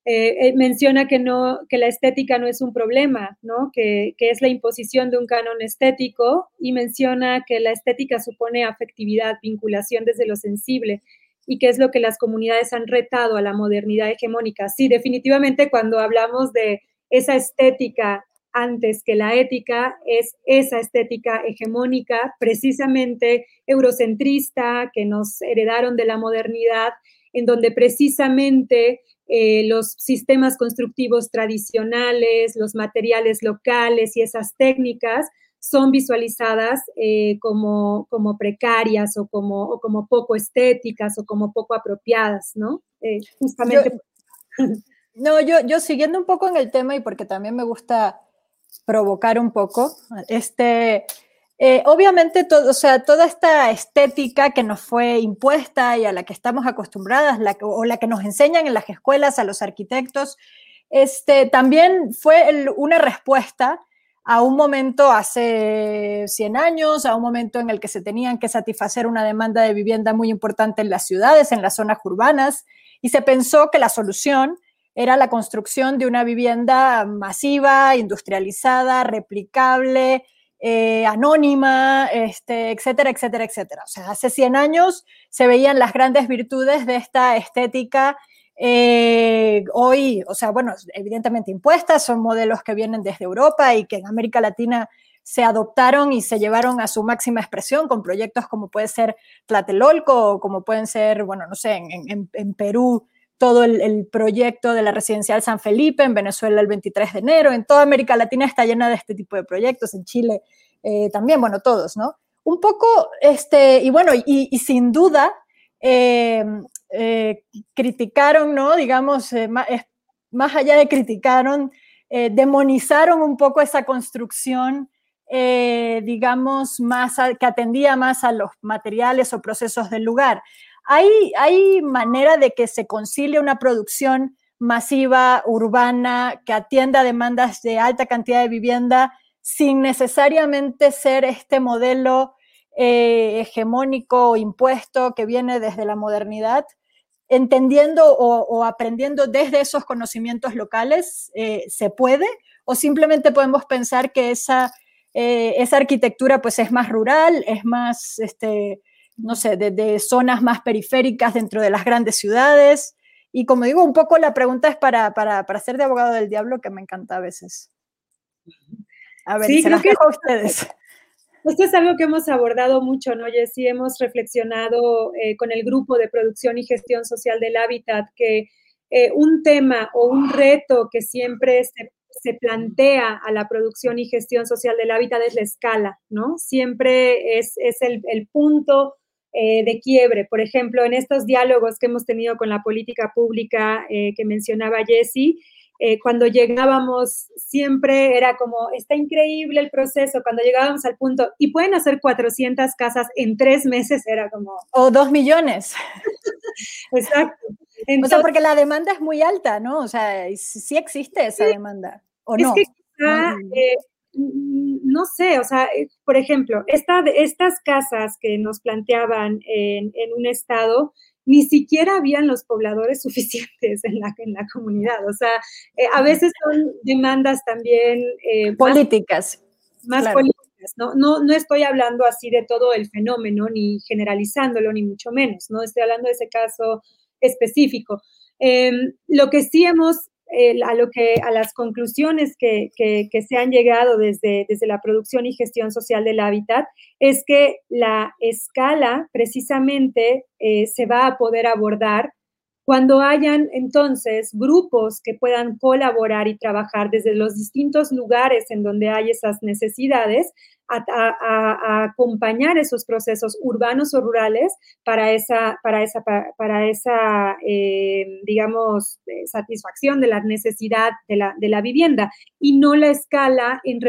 eh, eh, menciona que, no, que la estética no es un problema, ¿no? Que, que, es la imposición de un canon estético y menciona que la estética supone afectividad, vinculación desde lo sensible y que es lo que las comunidades han retado a la modernidad hegemónica. Sí, definitivamente cuando hablamos de esa estética antes que la ética, es esa estética hegemónica, precisamente eurocentrista, que nos heredaron de la modernidad, en donde precisamente eh, los sistemas constructivos tradicionales, los materiales locales y esas técnicas son visualizadas eh, como, como, precarias o como, o como, poco estéticas o como poco apropiadas, ¿no? Eh, justamente. no, yo, yo siguiendo un poco en el tema y porque también me gusta provocar un poco, este, eh, obviamente, todo, o sea, toda esta estética que nos fue impuesta y a la que estamos acostumbradas, o la que nos enseñan en las escuelas a los arquitectos, este, también fue una respuesta a un momento hace 100 años, a un momento en el que se tenían que satisfacer una demanda de vivienda muy importante en las ciudades, en las zonas urbanas, y se pensó que la solución era la construcción de una vivienda masiva, industrializada, replicable, eh, anónima, este, etcétera, etcétera, etcétera. O sea, hace 100 años se veían las grandes virtudes de esta estética. Eh, hoy, o sea, bueno, evidentemente impuestas, son modelos que vienen desde Europa y que en América Latina se adoptaron y se llevaron a su máxima expresión con proyectos como puede ser Tlatelolco o como pueden ser, bueno, no sé, en, en Perú todo el, proyecto de la residencial San Felipe, en Venezuela el 23 de enero, en toda América Latina está llena de este tipo de proyectos, en Chile eh, también, bueno, todos, ¿no? Un poco, este, y bueno, y, sin duda, eh, eh, criticaron, ¿no? Digamos, más, allá de criticaron, demonizaron un poco esa construcción, digamos, más que atendía más a los materiales o procesos del lugar. ¿Hay, manera de que se concilie una producción masiva, urbana, que atienda demandas de alta cantidad de vivienda sin necesariamente ser este modelo eh, hegemónico o impuesto que viene desde la modernidad? entendiendo o, aprendiendo desde esos conocimientos locales, eh, ¿se puede? ¿O simplemente podemos pensar que esa, eh, esa arquitectura pues es más rural, es más este, no sé, de, zonas más periféricas dentro de las grandes ciudades. Y como digo, un poco la pregunta es para, para, para ser de abogado del diablo, que me encanta a veces. A ver, se las dejo a ustedes. Esto es algo que hemos abordado mucho, ¿no, Jessy? Hemos reflexionado eh, con el grupo de producción y gestión social del hábitat que eh, un tema o un reto que siempre se, se, plantea a la producción y gestión social del hábitat es la escala, ¿no? Siempre es, es el, el punto eh, de quiebre. Por ejemplo, en estos diálogos que hemos tenido con la política pública eh, que mencionaba Jessie, eh, cuando llegábamos siempre era como, está increíble el proceso, cuando llegábamos al punto, y pueden hacer 400 casas en tres meses, era como... O dos millones. Exacto. o sea, porque la demanda es muy alta, ¿no? O sea, sí existe esa demanda, ¿o no? Es que no sé, o sea, eh, por ejemplo, esta, estas casas que nos planteaban en, un estado, ni siquiera habían los pobladores suficientes en la, en la comunidad. O sea, eh, a veces son demandas también... Eh, políticas. Más, políticas, ¿no? ¿no? No estoy hablando así de todo el fenómeno, ni generalizándolo, ni mucho menos, ¿no? Estoy hablando de ese caso específico. Em, lo que sí hemos a, lo que, a las conclusiones que, se han llegado desde, desde la producción y gestión social del hábitat es que la escala precisamente eh, se va a poder abordar cuando hayan entonces grupos que puedan colaborar y trabajar desde los distintos lugares en donde hay esas necesidades, a, acompañar esos procesos urbanos o rurales para esa, para esa, para, esa eh, digamos, eh, satisfacción de la necesidad de la, de la vivienda. Y no la escala en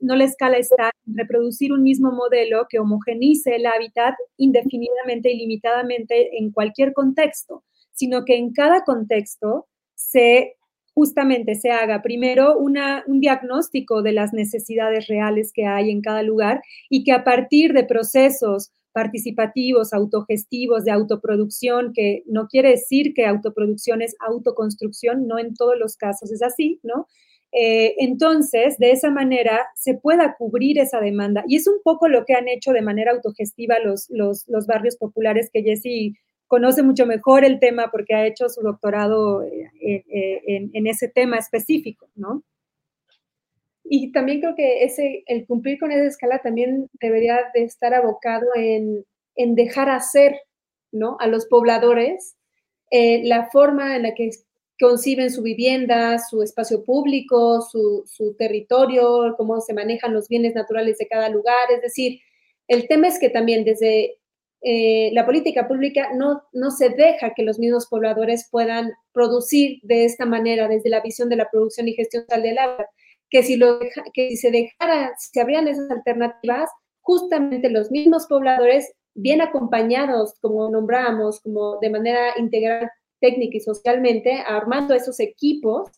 no la escala está en reproducir un mismo modelo que homogenice el hábitat indefinidamente y limitadamente en cualquier contexto sino que en cada contexto se justamente se haga primero un diagnóstico de las necesidades reales que hay en cada lugar y que a partir de procesos participativos, autogestivos, de autoproducción, que no quiere decir que autoproducción es autoconstrucción, no en todos los casos es así, ¿no? Eh, entonces, de esa manera se pueda cubrir esa demanda. Y es un poco lo que han hecho de manera autogestiva los, los, los barrios populares que Jesse conoce mucho mejor el tema porque ha hecho su doctorado eh, eh, en, ese tema específico, ¿no? Y también creo que ese, el cumplir con esa escala también debería de estar abocado en, dejar hacer, ¿no? A los pobladores eh, la forma en la que conciben su vivienda, su espacio público, su, su territorio, cómo se manejan los bienes naturales de cada lugar. Es decir, el tema es que también desde eh, la política pública no, no se deja que los mismos pobladores puedan producir de esta manera desde la visión de la producción y gestión del agua, que si, lo, que si se dejara, si se abrían esas alternativas, justamente los mismos pobladores, bien acompañados, como nombramos, como de manera integral, técnica y socialmente, armando esos equipos,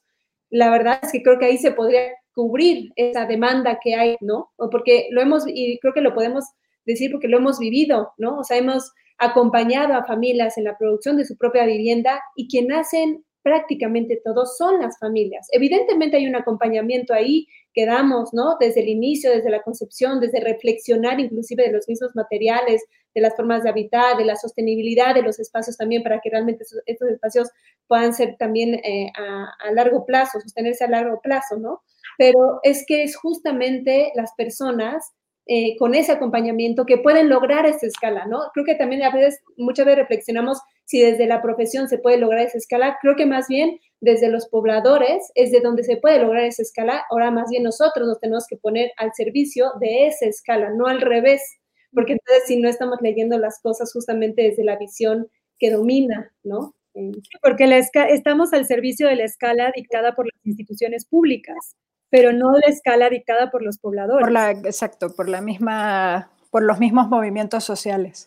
la verdad es que creo que ahí se podría cubrir esa demanda que hay, ¿no? Porque lo hemos, y creo que lo podemos decir porque lo hemos vivido, ¿no? O sea, hemos acompañado a familias en la producción de su propia vivienda y quien hacen prácticamente todos son las familias. Evidentemente hay un acompañamiento ahí que damos, ¿no? Desde el inicio, desde la concepción, desde reflexionar inclusive de los mismos materiales, de las formas de habitar, de la sostenibilidad de los espacios también para que realmente estos espacios puedan ser también eh, a, a largo plazo, sostenerse a largo plazo, ¿no? Pero es que es justamente las personas eh, con ese acompañamiento que pueden lograr esa escala, ¿no? Creo que también a veces, muchas veces reflexionamos si desde la profesión se puede lograr esa escala. Creo que más bien desde los pobladores es de donde se puede lograr esa escala. Ahora más bien nosotros nos tenemos que poner al servicio de esa escala, no al revés, porque entonces si no estamos leyendo las cosas justamente desde la visión que domina, ¿no? Porque estamos al servicio de la escala dictada por las instituciones públicas pero no la escala dictada por los pobladores. Por la, exacto, por la misma, por los mismos movimientos sociales.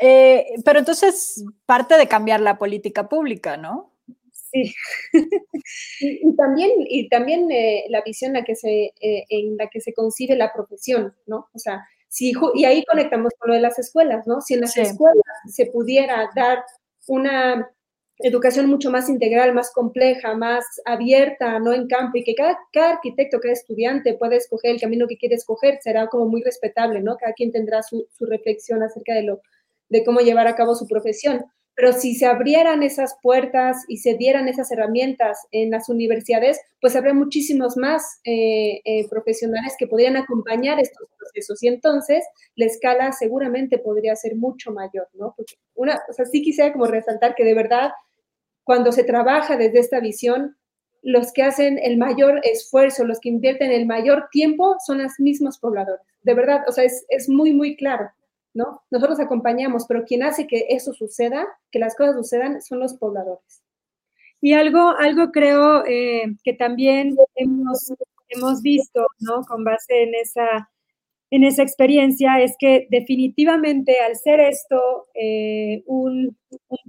Eh, pero entonces parte de cambiar la política pública, ¿no? Sí. y, también, y también eh, la visión en la, que se, eh, en la que se concibe la profesión, ¿no? O sea, si, y ahí conectamos con lo de las escuelas, ¿no? Si en las escuelas se pudiera dar una educación mucho más integral, más compleja, más abierta, no en campo, y que cada, cada arquitecto, cada estudiante puede escoger el camino que quiere escoger, será como muy respetable, ¿no? Cada quien tendrá su, su reflexión acerca de, lo, de cómo llevar a cabo su profesión. Pero si se abrieran esas puertas y se dieran esas herramientas en las universidades, pues habría muchísimos más eh, eh, profesionales que podrían acompañar estos procesos. Y entonces la escala seguramente podría ser mucho mayor, ¿no? Porque una, o sea, sí quisiera como resaltar que de verdad cuando se trabaja desde esta visión, los que hacen el mayor esfuerzo, los que invierten el mayor tiempo son los mismos pobladores. De verdad, o sea, es, muy, muy claro, ¿no? Nosotros acompañamos, pero quien hace que eso suceda, que las cosas sucedan, son los pobladores. Y algo, algo creo eh, que también hemos, hemos visto, ¿no? Con base en esa en esa experiencia es que definitivamente al ser esto eh, un,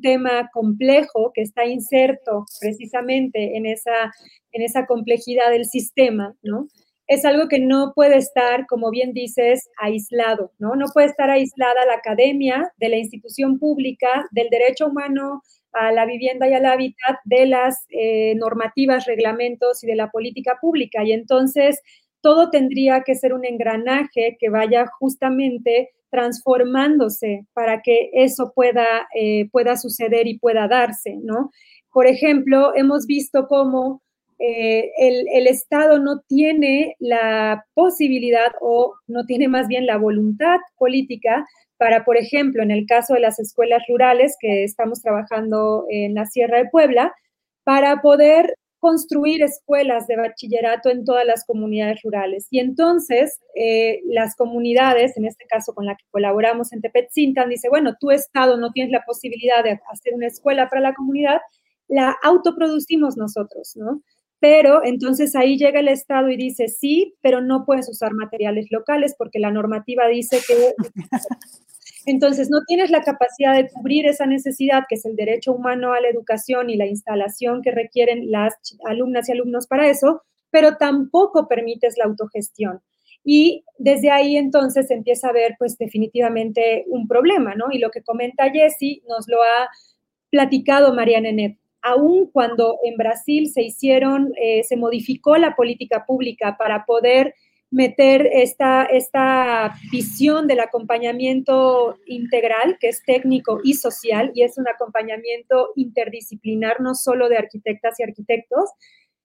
tema complejo que está inserto precisamente en esa, en esa complejidad del sistema, ¿no? es algo que no puede estar, como bien dices, aislado, ¿no? No puede estar aislada la academia de la institución pública, del derecho humano a la vivienda y al hábitat, de las eh, normativas, reglamentos y de la política pública. Y entonces todo tendría que ser un engranaje que vaya justamente transformándose para que eso pueda, eh, pueda suceder y pueda darse, ¿no? Por ejemplo, hemos visto cómo eh, el, Estado no tiene la posibilidad o no tiene más bien la voluntad política para, por ejemplo, en el caso de las escuelas rurales que estamos trabajando en la Sierra de Puebla, para poder construir escuelas de bachillerato en todas las comunidades rurales. Y entonces eh, las comunidades, en este caso con la que colaboramos en Tepetzintan, dice, bueno, tu Estado no tienes la posibilidad de hacer una escuela para la comunidad, la autoproducimos nosotros, ¿no? Pero entonces ahí llega el Estado y dice, sí, pero no puedes usar materiales locales porque la normativa dice que... Entonces, no tienes la capacidad de cubrir esa necesidad, que es el derecho humano a la educación y la instalación que requieren las alumnas y alumnos para eso, pero tampoco permites la autogestión. Y desde ahí entonces empieza a haber pues definitivamente un problema, ¿no? Y lo que comenta Jessie nos lo ha platicado María Nenet aun cuando en Brasil se hicieron, eh, se modificó la política pública para poder meter esta, esta visión del acompañamiento integral, que es técnico y social, y es un acompañamiento interdisciplinar, no solo de arquitectas y arquitectos,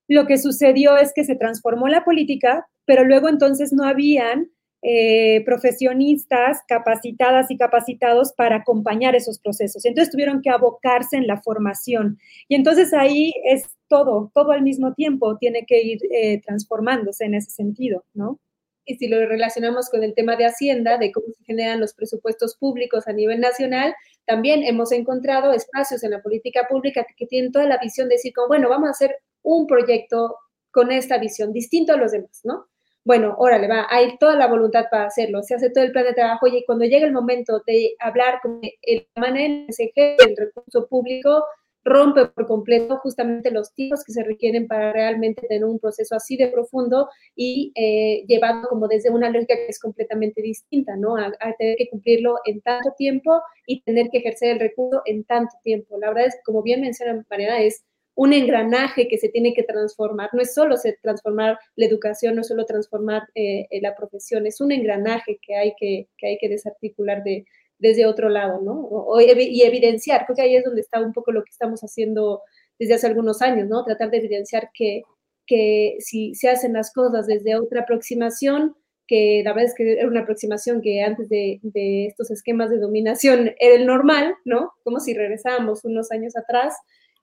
lo que sucedió es que se transformó la política, pero luego entonces no habían eh, profesionistas capacitadas y capacitados para acompañar esos procesos. Entonces tuvieron que abocarse en la formación. Y entonces ahí es todo, todo al mismo tiempo tiene que ir eh, transformándose en ese sentido, ¿no? Y si lo relacionamos con el tema de Hacienda, de cómo se generan los presupuestos públicos a nivel nacional, también hemos encontrado espacios en la política pública que, tienen toda la visión de decir, bueno, vamos a hacer un proyecto con esta visión, distinto a los demás, ¿no? Bueno, órale, va, hay toda la voluntad para hacerlo, se hace todo el plan de trabajo y cuando llega el momento de hablar con el manera se el recurso público, rompe por completo justamente los tipos que se requieren para realmente tener un proceso así de profundo y eh, llevado como desde una lógica que es completamente distinta, ¿no? A, a, tener que cumplirlo en tanto tiempo y tener que ejercer el recurso en tanto tiempo. La verdad es que, como bien menciona Mariana, es un engranaje que se tiene que transformar. No es solo transformar la educación, no es solo transformar eh, la profesión, es un engranaje que hay que, hay que desarticular de, desde otro lado, ¿no? y evidenciar, creo que ahí es donde está un poco lo que estamos haciendo desde hace algunos años, ¿no? Tratar de evidenciar que, que si se hacen las cosas desde otra aproximación, que la verdad es que era una aproximación que antes de, de estos esquemas de dominación era el normal, ¿no? Como si regresábamos unos años atrás,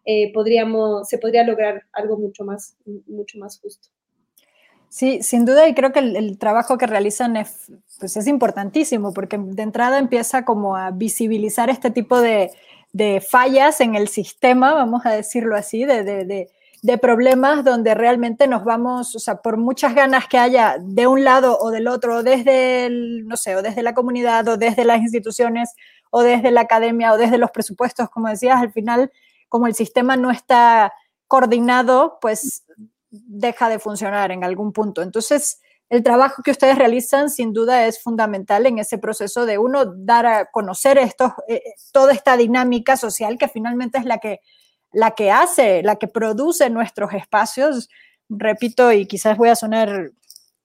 eh, podríamos, se podría lograr algo mucho más, mucho más justo. Sí, sin duda, y creo que el, trabajo que realizan es, pues es importantísimo, porque de entrada empieza como a visibilizar este tipo de, de fallas en el sistema, vamos a decirlo así, de, de, de, problemas donde realmente nos vamos, o sea, por muchas ganas que haya de un lado o del otro, desde el, no sé, o desde la comunidad, o desde las instituciones, o desde la academia, o desde los presupuestos, como decías, al final como el sistema no está coordinado, pues deja de funcionar en algún punto. Entonces, el trabajo que ustedes realizan sin duda es fundamental en ese proceso de uno dar a conocer esto, eh, toda esta dinámica social que finalmente es la que, la que hace, la que produce nuestros espacios. Repito, y quizás voy a sonar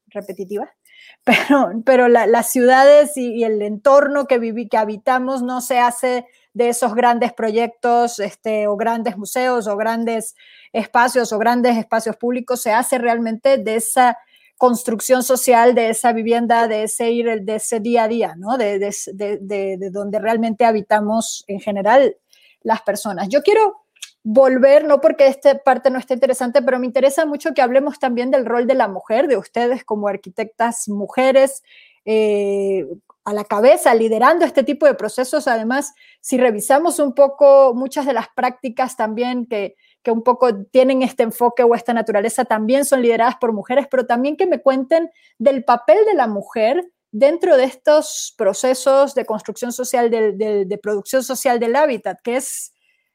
repetitiva, pero, pero las ciudades y, y, el entorno que, viví, que habitamos no se hace de esos grandes proyectos este, o grandes museos o grandes espacios o grandes espacios públicos, se hace realmente de esa construcción social, de esa vivienda, de ese ir, de ese día a día, ¿no? De, de, de, de donde realmente habitamos en general las personas. Yo quiero volver, no porque esta parte no esté interesante, pero me interesa mucho que hablemos también del rol de la mujer, de ustedes como arquitectas mujeres, eh, a la cabeza, liderando este tipo de procesos. Además, si revisamos un poco muchas de las prácticas también que, que un poco tienen este enfoque o esta naturaleza, también son lideradas por mujeres, pero también que me cuenten del papel de la mujer dentro de estos procesos de construcción social, de, de, de producción social del hábitat, que es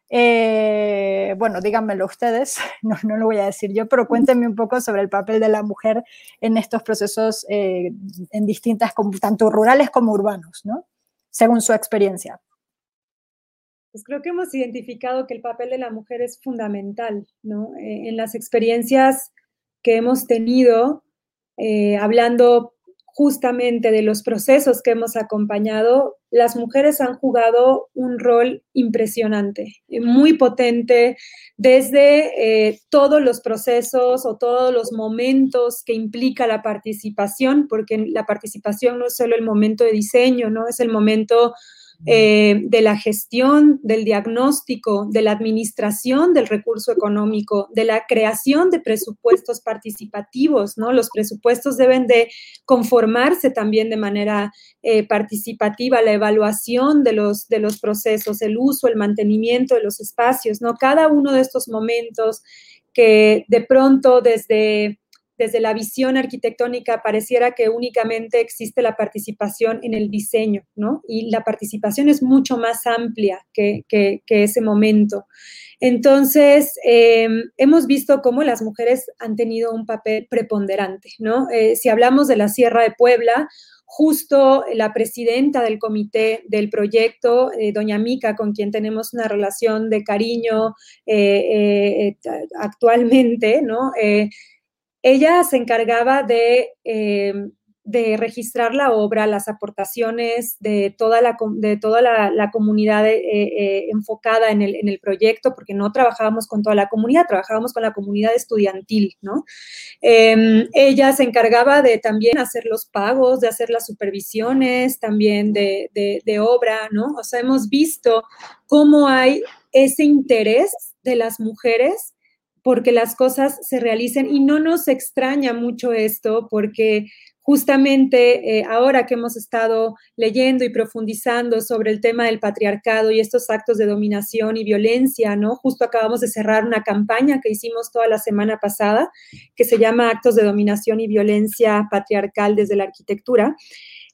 eh, bueno, díganmelo ustedes, no, lo voy a decir yo, pero cuéntenme un poco sobre el papel de la mujer en estos procesos eh, en distintas, tanto rurales como urbanos, ¿no? Según su experiencia. Pues creo que hemos identificado que el papel de la mujer es fundamental, ¿no? Eh, en las experiencias que hemos tenido, hablando justamente de los procesos que hemos acompañado, las mujeres han jugado un rol impresionante, muy potente, desde eh, todos los procesos o todos los momentos que implica la participación, porque la participación no es solo el momento de diseño, ¿no? Es el momento eh, de la gestión, del diagnóstico, de la administración del recurso económico, de la creación de presupuestos participativos, ¿no? Los presupuestos deben de conformarse también de manera eh, participativa, la evaluación de los, de los procesos, el uso, el mantenimiento de los espacios, ¿no? Cada uno de estos momentos que de pronto desde desde la visión arquitectónica pareciera que únicamente existe la participación en el diseño, ¿no? Y la participación es mucho más amplia que, ese momento. Entonces, em, hemos visto cómo las mujeres han tenido un papel preponderante, ¿no? Eh, si hablamos de la Sierra de Puebla, justo la presidenta del comité del proyecto, eh, doña Mica, con quien tenemos una relación de cariño eh, actualmente, ¿no? Ella se encargaba de, eh, de, registrar la obra, las aportaciones de toda la, de toda la, comunidad eh, eh, enfocada en el, en el, proyecto, porque no trabajábamos con toda la comunidad, trabajábamos con la comunidad estudiantil, ¿no? Em, ella se encargaba de también hacer los pagos, de hacer las supervisiones, también de, de, de obra, ¿no? O sea, hemos visto cómo hay ese interés de las mujeres porque las cosas se realicen y no nos extraña mucho esto porque justamente eh, ahora que hemos estado leyendo y profundizando sobre el tema del patriarcado y estos actos de dominación y violencia, ¿no? Justo acabamos de cerrar una campaña que hicimos toda la semana pasada que se llama Actos de Dominación y Violencia Patriarcal desde la Arquitectura.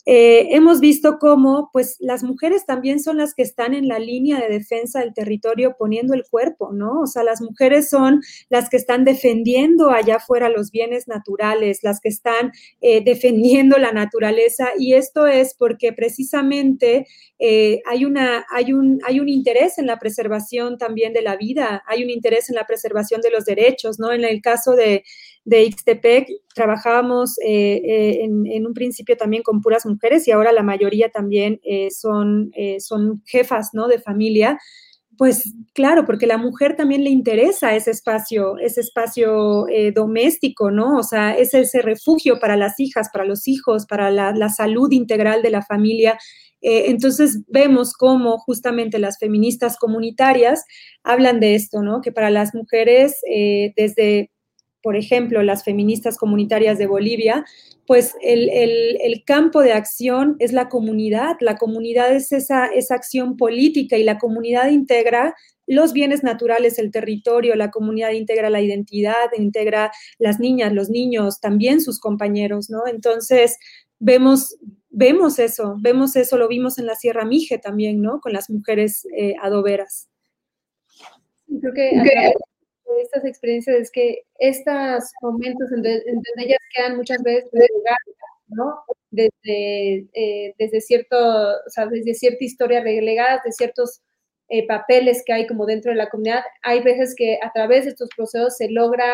Eh, hemos visto cómo pues las mujeres también son las que están en la línea de defensa del territorio poniendo el cuerpo, ¿no? O sea, las mujeres son las que están defendiendo allá afuera los bienes naturales, las que están eh, defendiendo la naturaleza y esto es porque precisamente eh, hay, una, hay, un, hay un interés en la preservación también de la vida, hay un interés en la preservación de los derechos, ¿no? En el caso de de Ixtepec trabajábamos eh, eh, en, un principio también con puras mujeres y ahora la mayoría también eh, son, son jefas ¿no? de familia. Pues claro, porque la mujer también le interesa ese espacio, ese espacio doméstico, ¿no? O sea, es ese refugio para las hijas, para los hijos, para la, salud integral de la familia. entonces vemos cómo justamente las feministas comunitarias hablan de esto, ¿no? Que para las mujeres, desde por ejemplo, las feministas comunitarias de Bolivia, pues el, campo de acción es la comunidad, la comunidad es esa, esa acción política y la comunidad integra los bienes naturales, el territorio, la comunidad integra la identidad, integra las niñas, los niños, también sus compañeros, ¿no? Entonces, vemos, vemos eso, vemos eso, lo vimos en la Sierra Mije también, ¿no? Con las mujeres eh, adoberas. Creo que estas experiencias es que estos momentos en, donde ellas quedan muchas veces relegadas, ¿no? Desde, eh, desde, cierto, o sea, desde cierta historia relegadas, de ciertos eh, papeles que hay como dentro de la comunidad, hay veces que a través de estos procesos se logra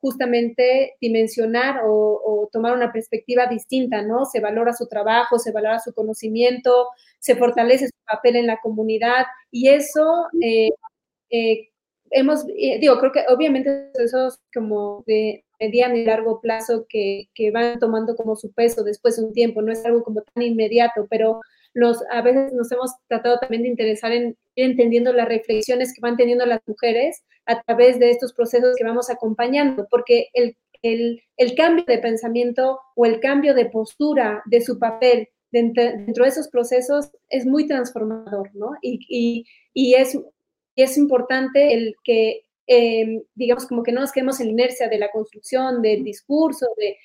justamente dimensionar o, tomar una perspectiva distinta, ¿no? Se valora su trabajo, se valora su conocimiento, se fortalece su papel en la comunidad y eso eh, hemos, eh, digo, creo que obviamente esos como de mediano y largo plazo que, que, van tomando como su peso después de un tiempo, no es algo como tan inmediato, pero los, a veces nos hemos tratado también de interesar en ir entendiendo las reflexiones que van teniendo las mujeres a través de estos procesos que vamos acompañando, porque el, el, el cambio de pensamiento o el cambio de postura de su papel dentro, dentro de esos procesos es muy transformador, ¿no? Y, y, y es y es importante el que, em, digamos, como que no nos quedemos en la inercia de la construcción, del discurso, de,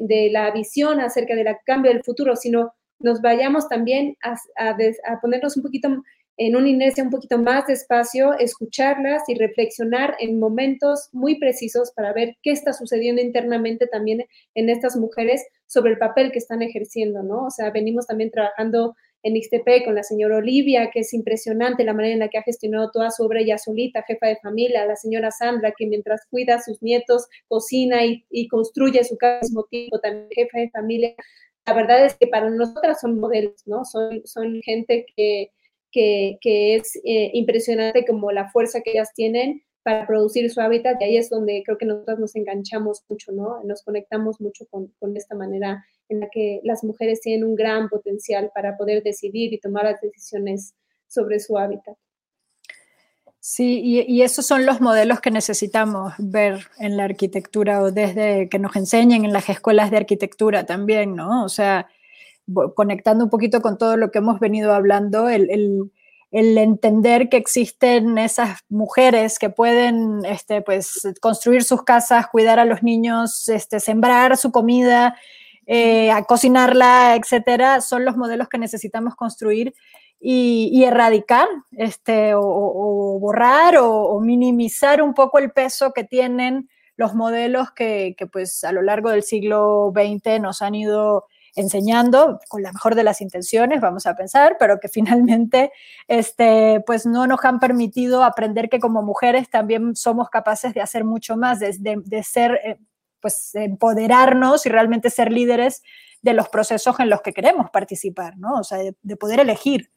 de, la visión acerca del cambio del futuro, sino nos vayamos también a, a, ponernos un poquito en una inercia un poquito más despacio, escucharlas y reflexionar en momentos muy precisos para ver qué está sucediendo internamente también en estas mujeres sobre el papel que están ejerciendo, ¿no? O sea, venimos también trabajando en XTP con la señora Olivia, que es impresionante la manera en la que ha gestionado toda su obra ella solita, jefa de familia, la señora Sandra, que mientras cuida a sus nietos, cocina y, y construye su casa al mismo tiempo, también jefa de familia. La verdad es que para nosotras son modelos, ¿no? Son, son gente que, que, es eh, impresionante como la fuerza que ellas tienen para producir su hábitat y ahí es donde creo que nosotros nos enganchamos mucho, ¿no? Nos conectamos mucho con, con, esta manera en la que las mujeres tienen un gran potencial para poder decidir y tomar las decisiones sobre su hábitat. Sí, y, esos son los modelos que necesitamos ver en la arquitectura o desde que nos enseñen en las escuelas de arquitectura también, ¿no? O sea, conectando un poquito con todo lo que hemos venido hablando, el, el entender que existen esas mujeres que pueden este, pues, construir sus casas, cuidar a los niños, este, sembrar su comida, eh, a cocinarla, etcétera, son los modelos que necesitamos construir y, erradicar este, o, o borrar o, o, minimizar un poco el peso que tienen los modelos que, que pues, a lo largo del siglo XX nos han ido enseñando con la mejor de las intenciones, vamos a pensar, pero que finalmente este, pues no nos han permitido aprender que como mujeres también somos capaces de hacer mucho más, de, de, ser, eh, pues empoderarnos y realmente ser líderes de los procesos en los que queremos participar, ¿no? O sea, de, de poder elegir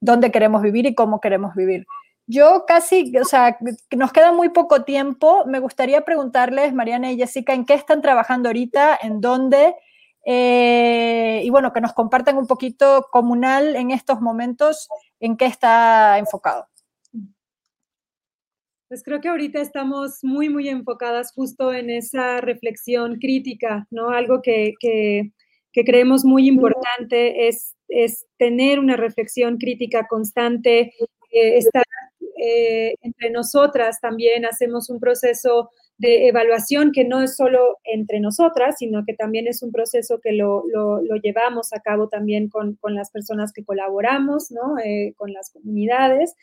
dónde queremos vivir y cómo queremos vivir. Yo casi, o sea, nos queda muy poco tiempo. Me gustaría preguntarles, Mariana y Jessica, ¿en qué están trabajando ahorita? ¿En dónde? Eh, y bueno, que nos compartan un poquito comunal en estos momentos en qué está enfocado. Pues creo que ahorita estamos muy, muy enfocadas justo en esa reflexión crítica, ¿no? Algo que, que, que creemos muy importante es, es, tener una reflexión crítica constante, eh, estar eh, entre nosotras también, hacemos un proceso de evaluación que no es solo entre nosotras, sino que también es un proceso que lo, lo, llevamos a cabo también con, con, las personas que colaboramos, ¿no? Eh, con las comunidades.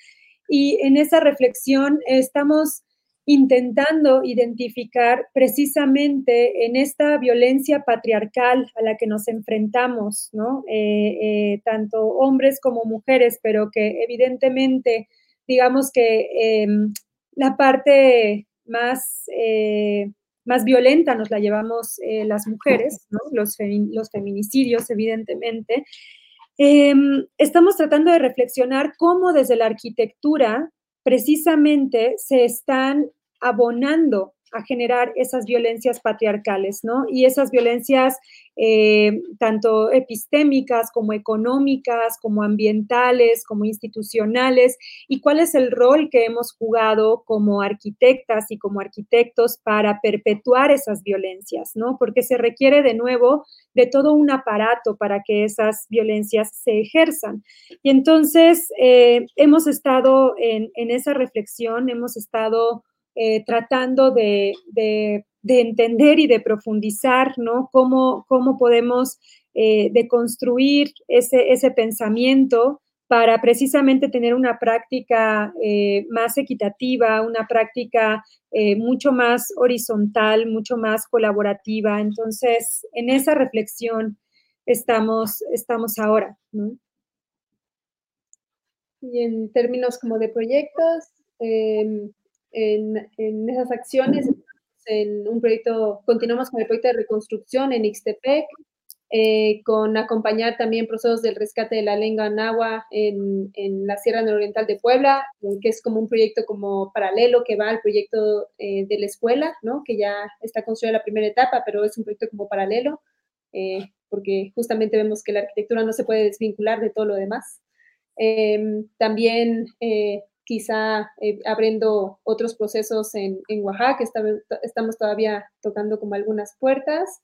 Y en esa reflexión estamos intentando identificar precisamente en esta violencia patriarcal a la que nos enfrentamos, ¿no? Eh, eh, tanto hombres como mujeres, pero que evidentemente, digamos que em, la parte más, eh, más violenta nos la llevamos eh, las mujeres, ¿no? los, femi los, feminicidios, evidentemente. Eh, estamos tratando de reflexionar cómo desde la arquitectura precisamente se están abonando a generar esas violencias patriarcales, ¿no? Y esas violencias eh, tanto epistémicas como económicas, como ambientales, como institucionales, y cuál es el rol que hemos jugado como arquitectas y como arquitectos para perpetuar esas violencias, ¿no? Porque se requiere de nuevo de todo un aparato para que esas violencias se ejerzan. Y entonces eh, hemos estado en, en esa reflexión, hemos estado eh, tratando de, de, de, entender y de profundizar, ¿no? Cómo, cómo podemos eh, deconstruir ese, ese pensamiento para precisamente tener una práctica eh, más equitativa, una práctica eh, mucho más horizontal, mucho más colaborativa. Entonces, en esa reflexión estamos, estamos ahora. Y en términos como de proyectos, eh, en, en, esas acciones. En un proyecto, continuamos con el proyecto de reconstrucción en Ixtepec, eh, con acompañar también procesos del rescate de la lengua náhuatl en, en, la Sierra Nororiental de Puebla, eh, que es como un proyecto como paralelo que va al proyecto eh, de la escuela, ¿no? que ya está construida la primera etapa, pero es un proyecto como paralelo, eh, porque justamente vemos que la arquitectura no se puede desvincular de todo lo demás. Em, también eh, quizá eh, abriendo otros procesos en, en Oaxaca, está, estamos todavía tocando como algunas puertas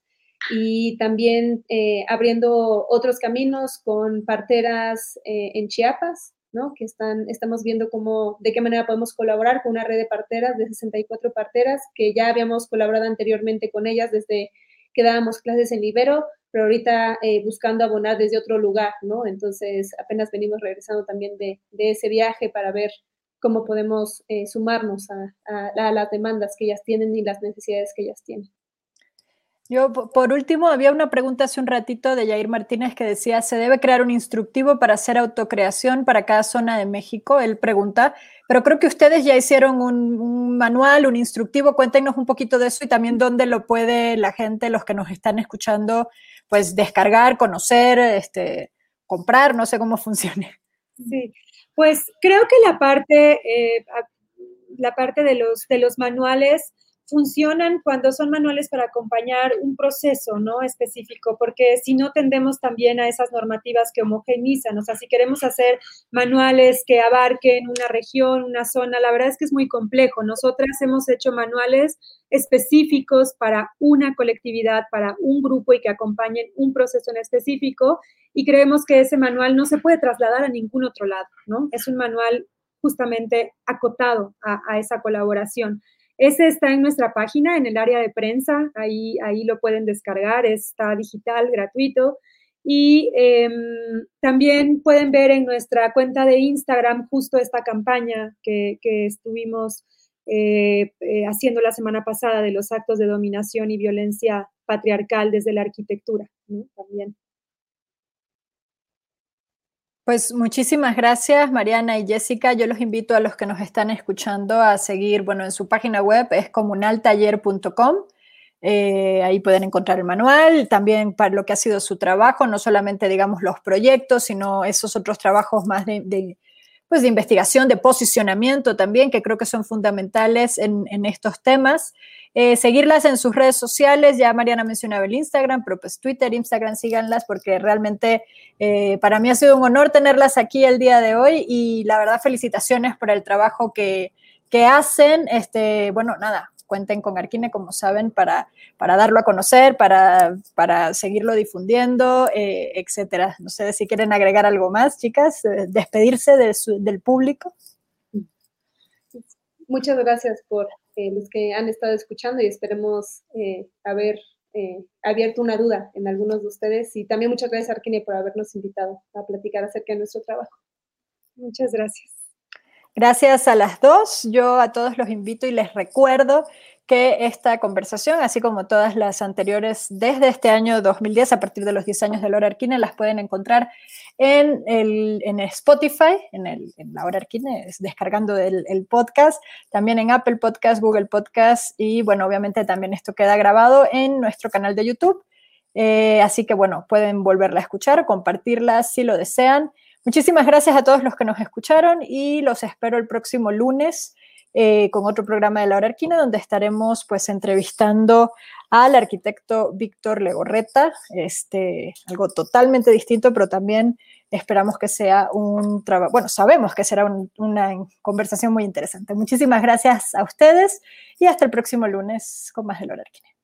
y también eh, abriendo otros caminos con parteras eh, en Chiapas, ¿no? que están, estamos viendo cómo, de qué manera podemos colaborar con una red de parteras de 64 parteras que ya habíamos colaborado anteriormente con ellas desde que dábamos clases en Libero, pero ahorita eh, buscando abonar desde otro lugar, ¿no? Entonces apenas venimos regresando también de, ese viaje para ver cómo podemos eh, sumarnos a, las demandas que ellas tienen y las necesidades que ellas tienen. Yo, por último, había una pregunta hace un ratito de Jair Martínez que decía, ¿se debe crear un instructivo para hacer autocreación para cada zona de México? Él pregunta, pero creo que ustedes ya hicieron un, un, manual, un instructivo, cuéntenos un poquito de eso y también dónde lo puede la gente, los que nos están escuchando, pues descargar, conocer, este, comprar, no sé cómo funcione. Sí, pues creo que la parte, eh, la parte de los, de los manuales funcionan cuando son manuales para acompañar un proceso ¿no? específico, porque si no tendemos también a esas normativas que homogenizan, o sea, si queremos hacer manuales que abarquen una región, una zona, la verdad es que es muy complejo. Nosotras hemos hecho manuales específicos para una colectividad, para un grupo y que acompañen un proceso en específico y creemos que ese manual no se puede trasladar a ningún otro lado, ¿no? Es un manual justamente acotado a, a esa colaboración. Ese está en nuestra página, en el área de prensa, ahí, ahí lo pueden descargar, está digital, gratuito. Y em, también pueden ver en nuestra cuenta de Instagram justo esta campaña que, estuvimos eh, eh, haciendo la semana pasada de los actos de dominación y violencia patriarcal desde la arquitectura, También. Pues muchísimas gracias, Mariana y Jessica. Yo los invito a los que nos están escuchando a seguir, bueno, en su página web es comunaltaller.com. Eh, ahí pueden encontrar el manual, también para lo que ha sido su trabajo, no solamente, digamos, los proyectos, sino esos otros trabajos más de, pues de investigación, de posicionamiento también, que creo que son fundamentales en, estos temas. Eh, seguirlas en sus redes sociales, ya Mariana mencionaba el Instagram, pero pues Twitter, Instagram, síganlas porque realmente eh, para mí ha sido un honor tenerlas aquí el día de hoy y la verdad felicitaciones por el trabajo que, que hacen. Este, bueno, nada, cuenten con Arquine, como saben, para, para darlo a conocer, para, para seguirlo difundiendo, eh, etcétera. No sé si quieren agregar algo más, chicas, eh, despedirse del público. Muchas gracias por eh, los que han estado escuchando y esperemos haber abierto una duda en algunos de ustedes y también muchas gracias Arquine por habernos invitado a platicar acerca de nuestro trabajo. Muchas gracias. Gracias a las dos. Yo a todos los invito y les recuerdo que esta conversación, así como todas las anteriores desde este año 2010, a partir de los 10 años de Laura Arquine, las pueden encontrar en, el, en Spotify, en, el, en Arquine, descargando el, el, podcast, también en Apple Podcast, Google Podcast y, bueno, obviamente también esto queda grabado en nuestro canal de YouTube. Eh, así que, bueno, pueden volverla a escuchar, compartirla si lo desean. Muchísimas gracias a todos los que nos escucharon y los espero el próximo lunes eh, con otro programa de la hora arquina donde estaremos pues entrevistando al arquitecto Víctor Legorreta, este, algo totalmente distinto, pero también esperamos que sea un trabajo, bueno, sabemos que será una conversación muy interesante. Muchísimas gracias a ustedes y hasta el próximo lunes con más de la hora arquina.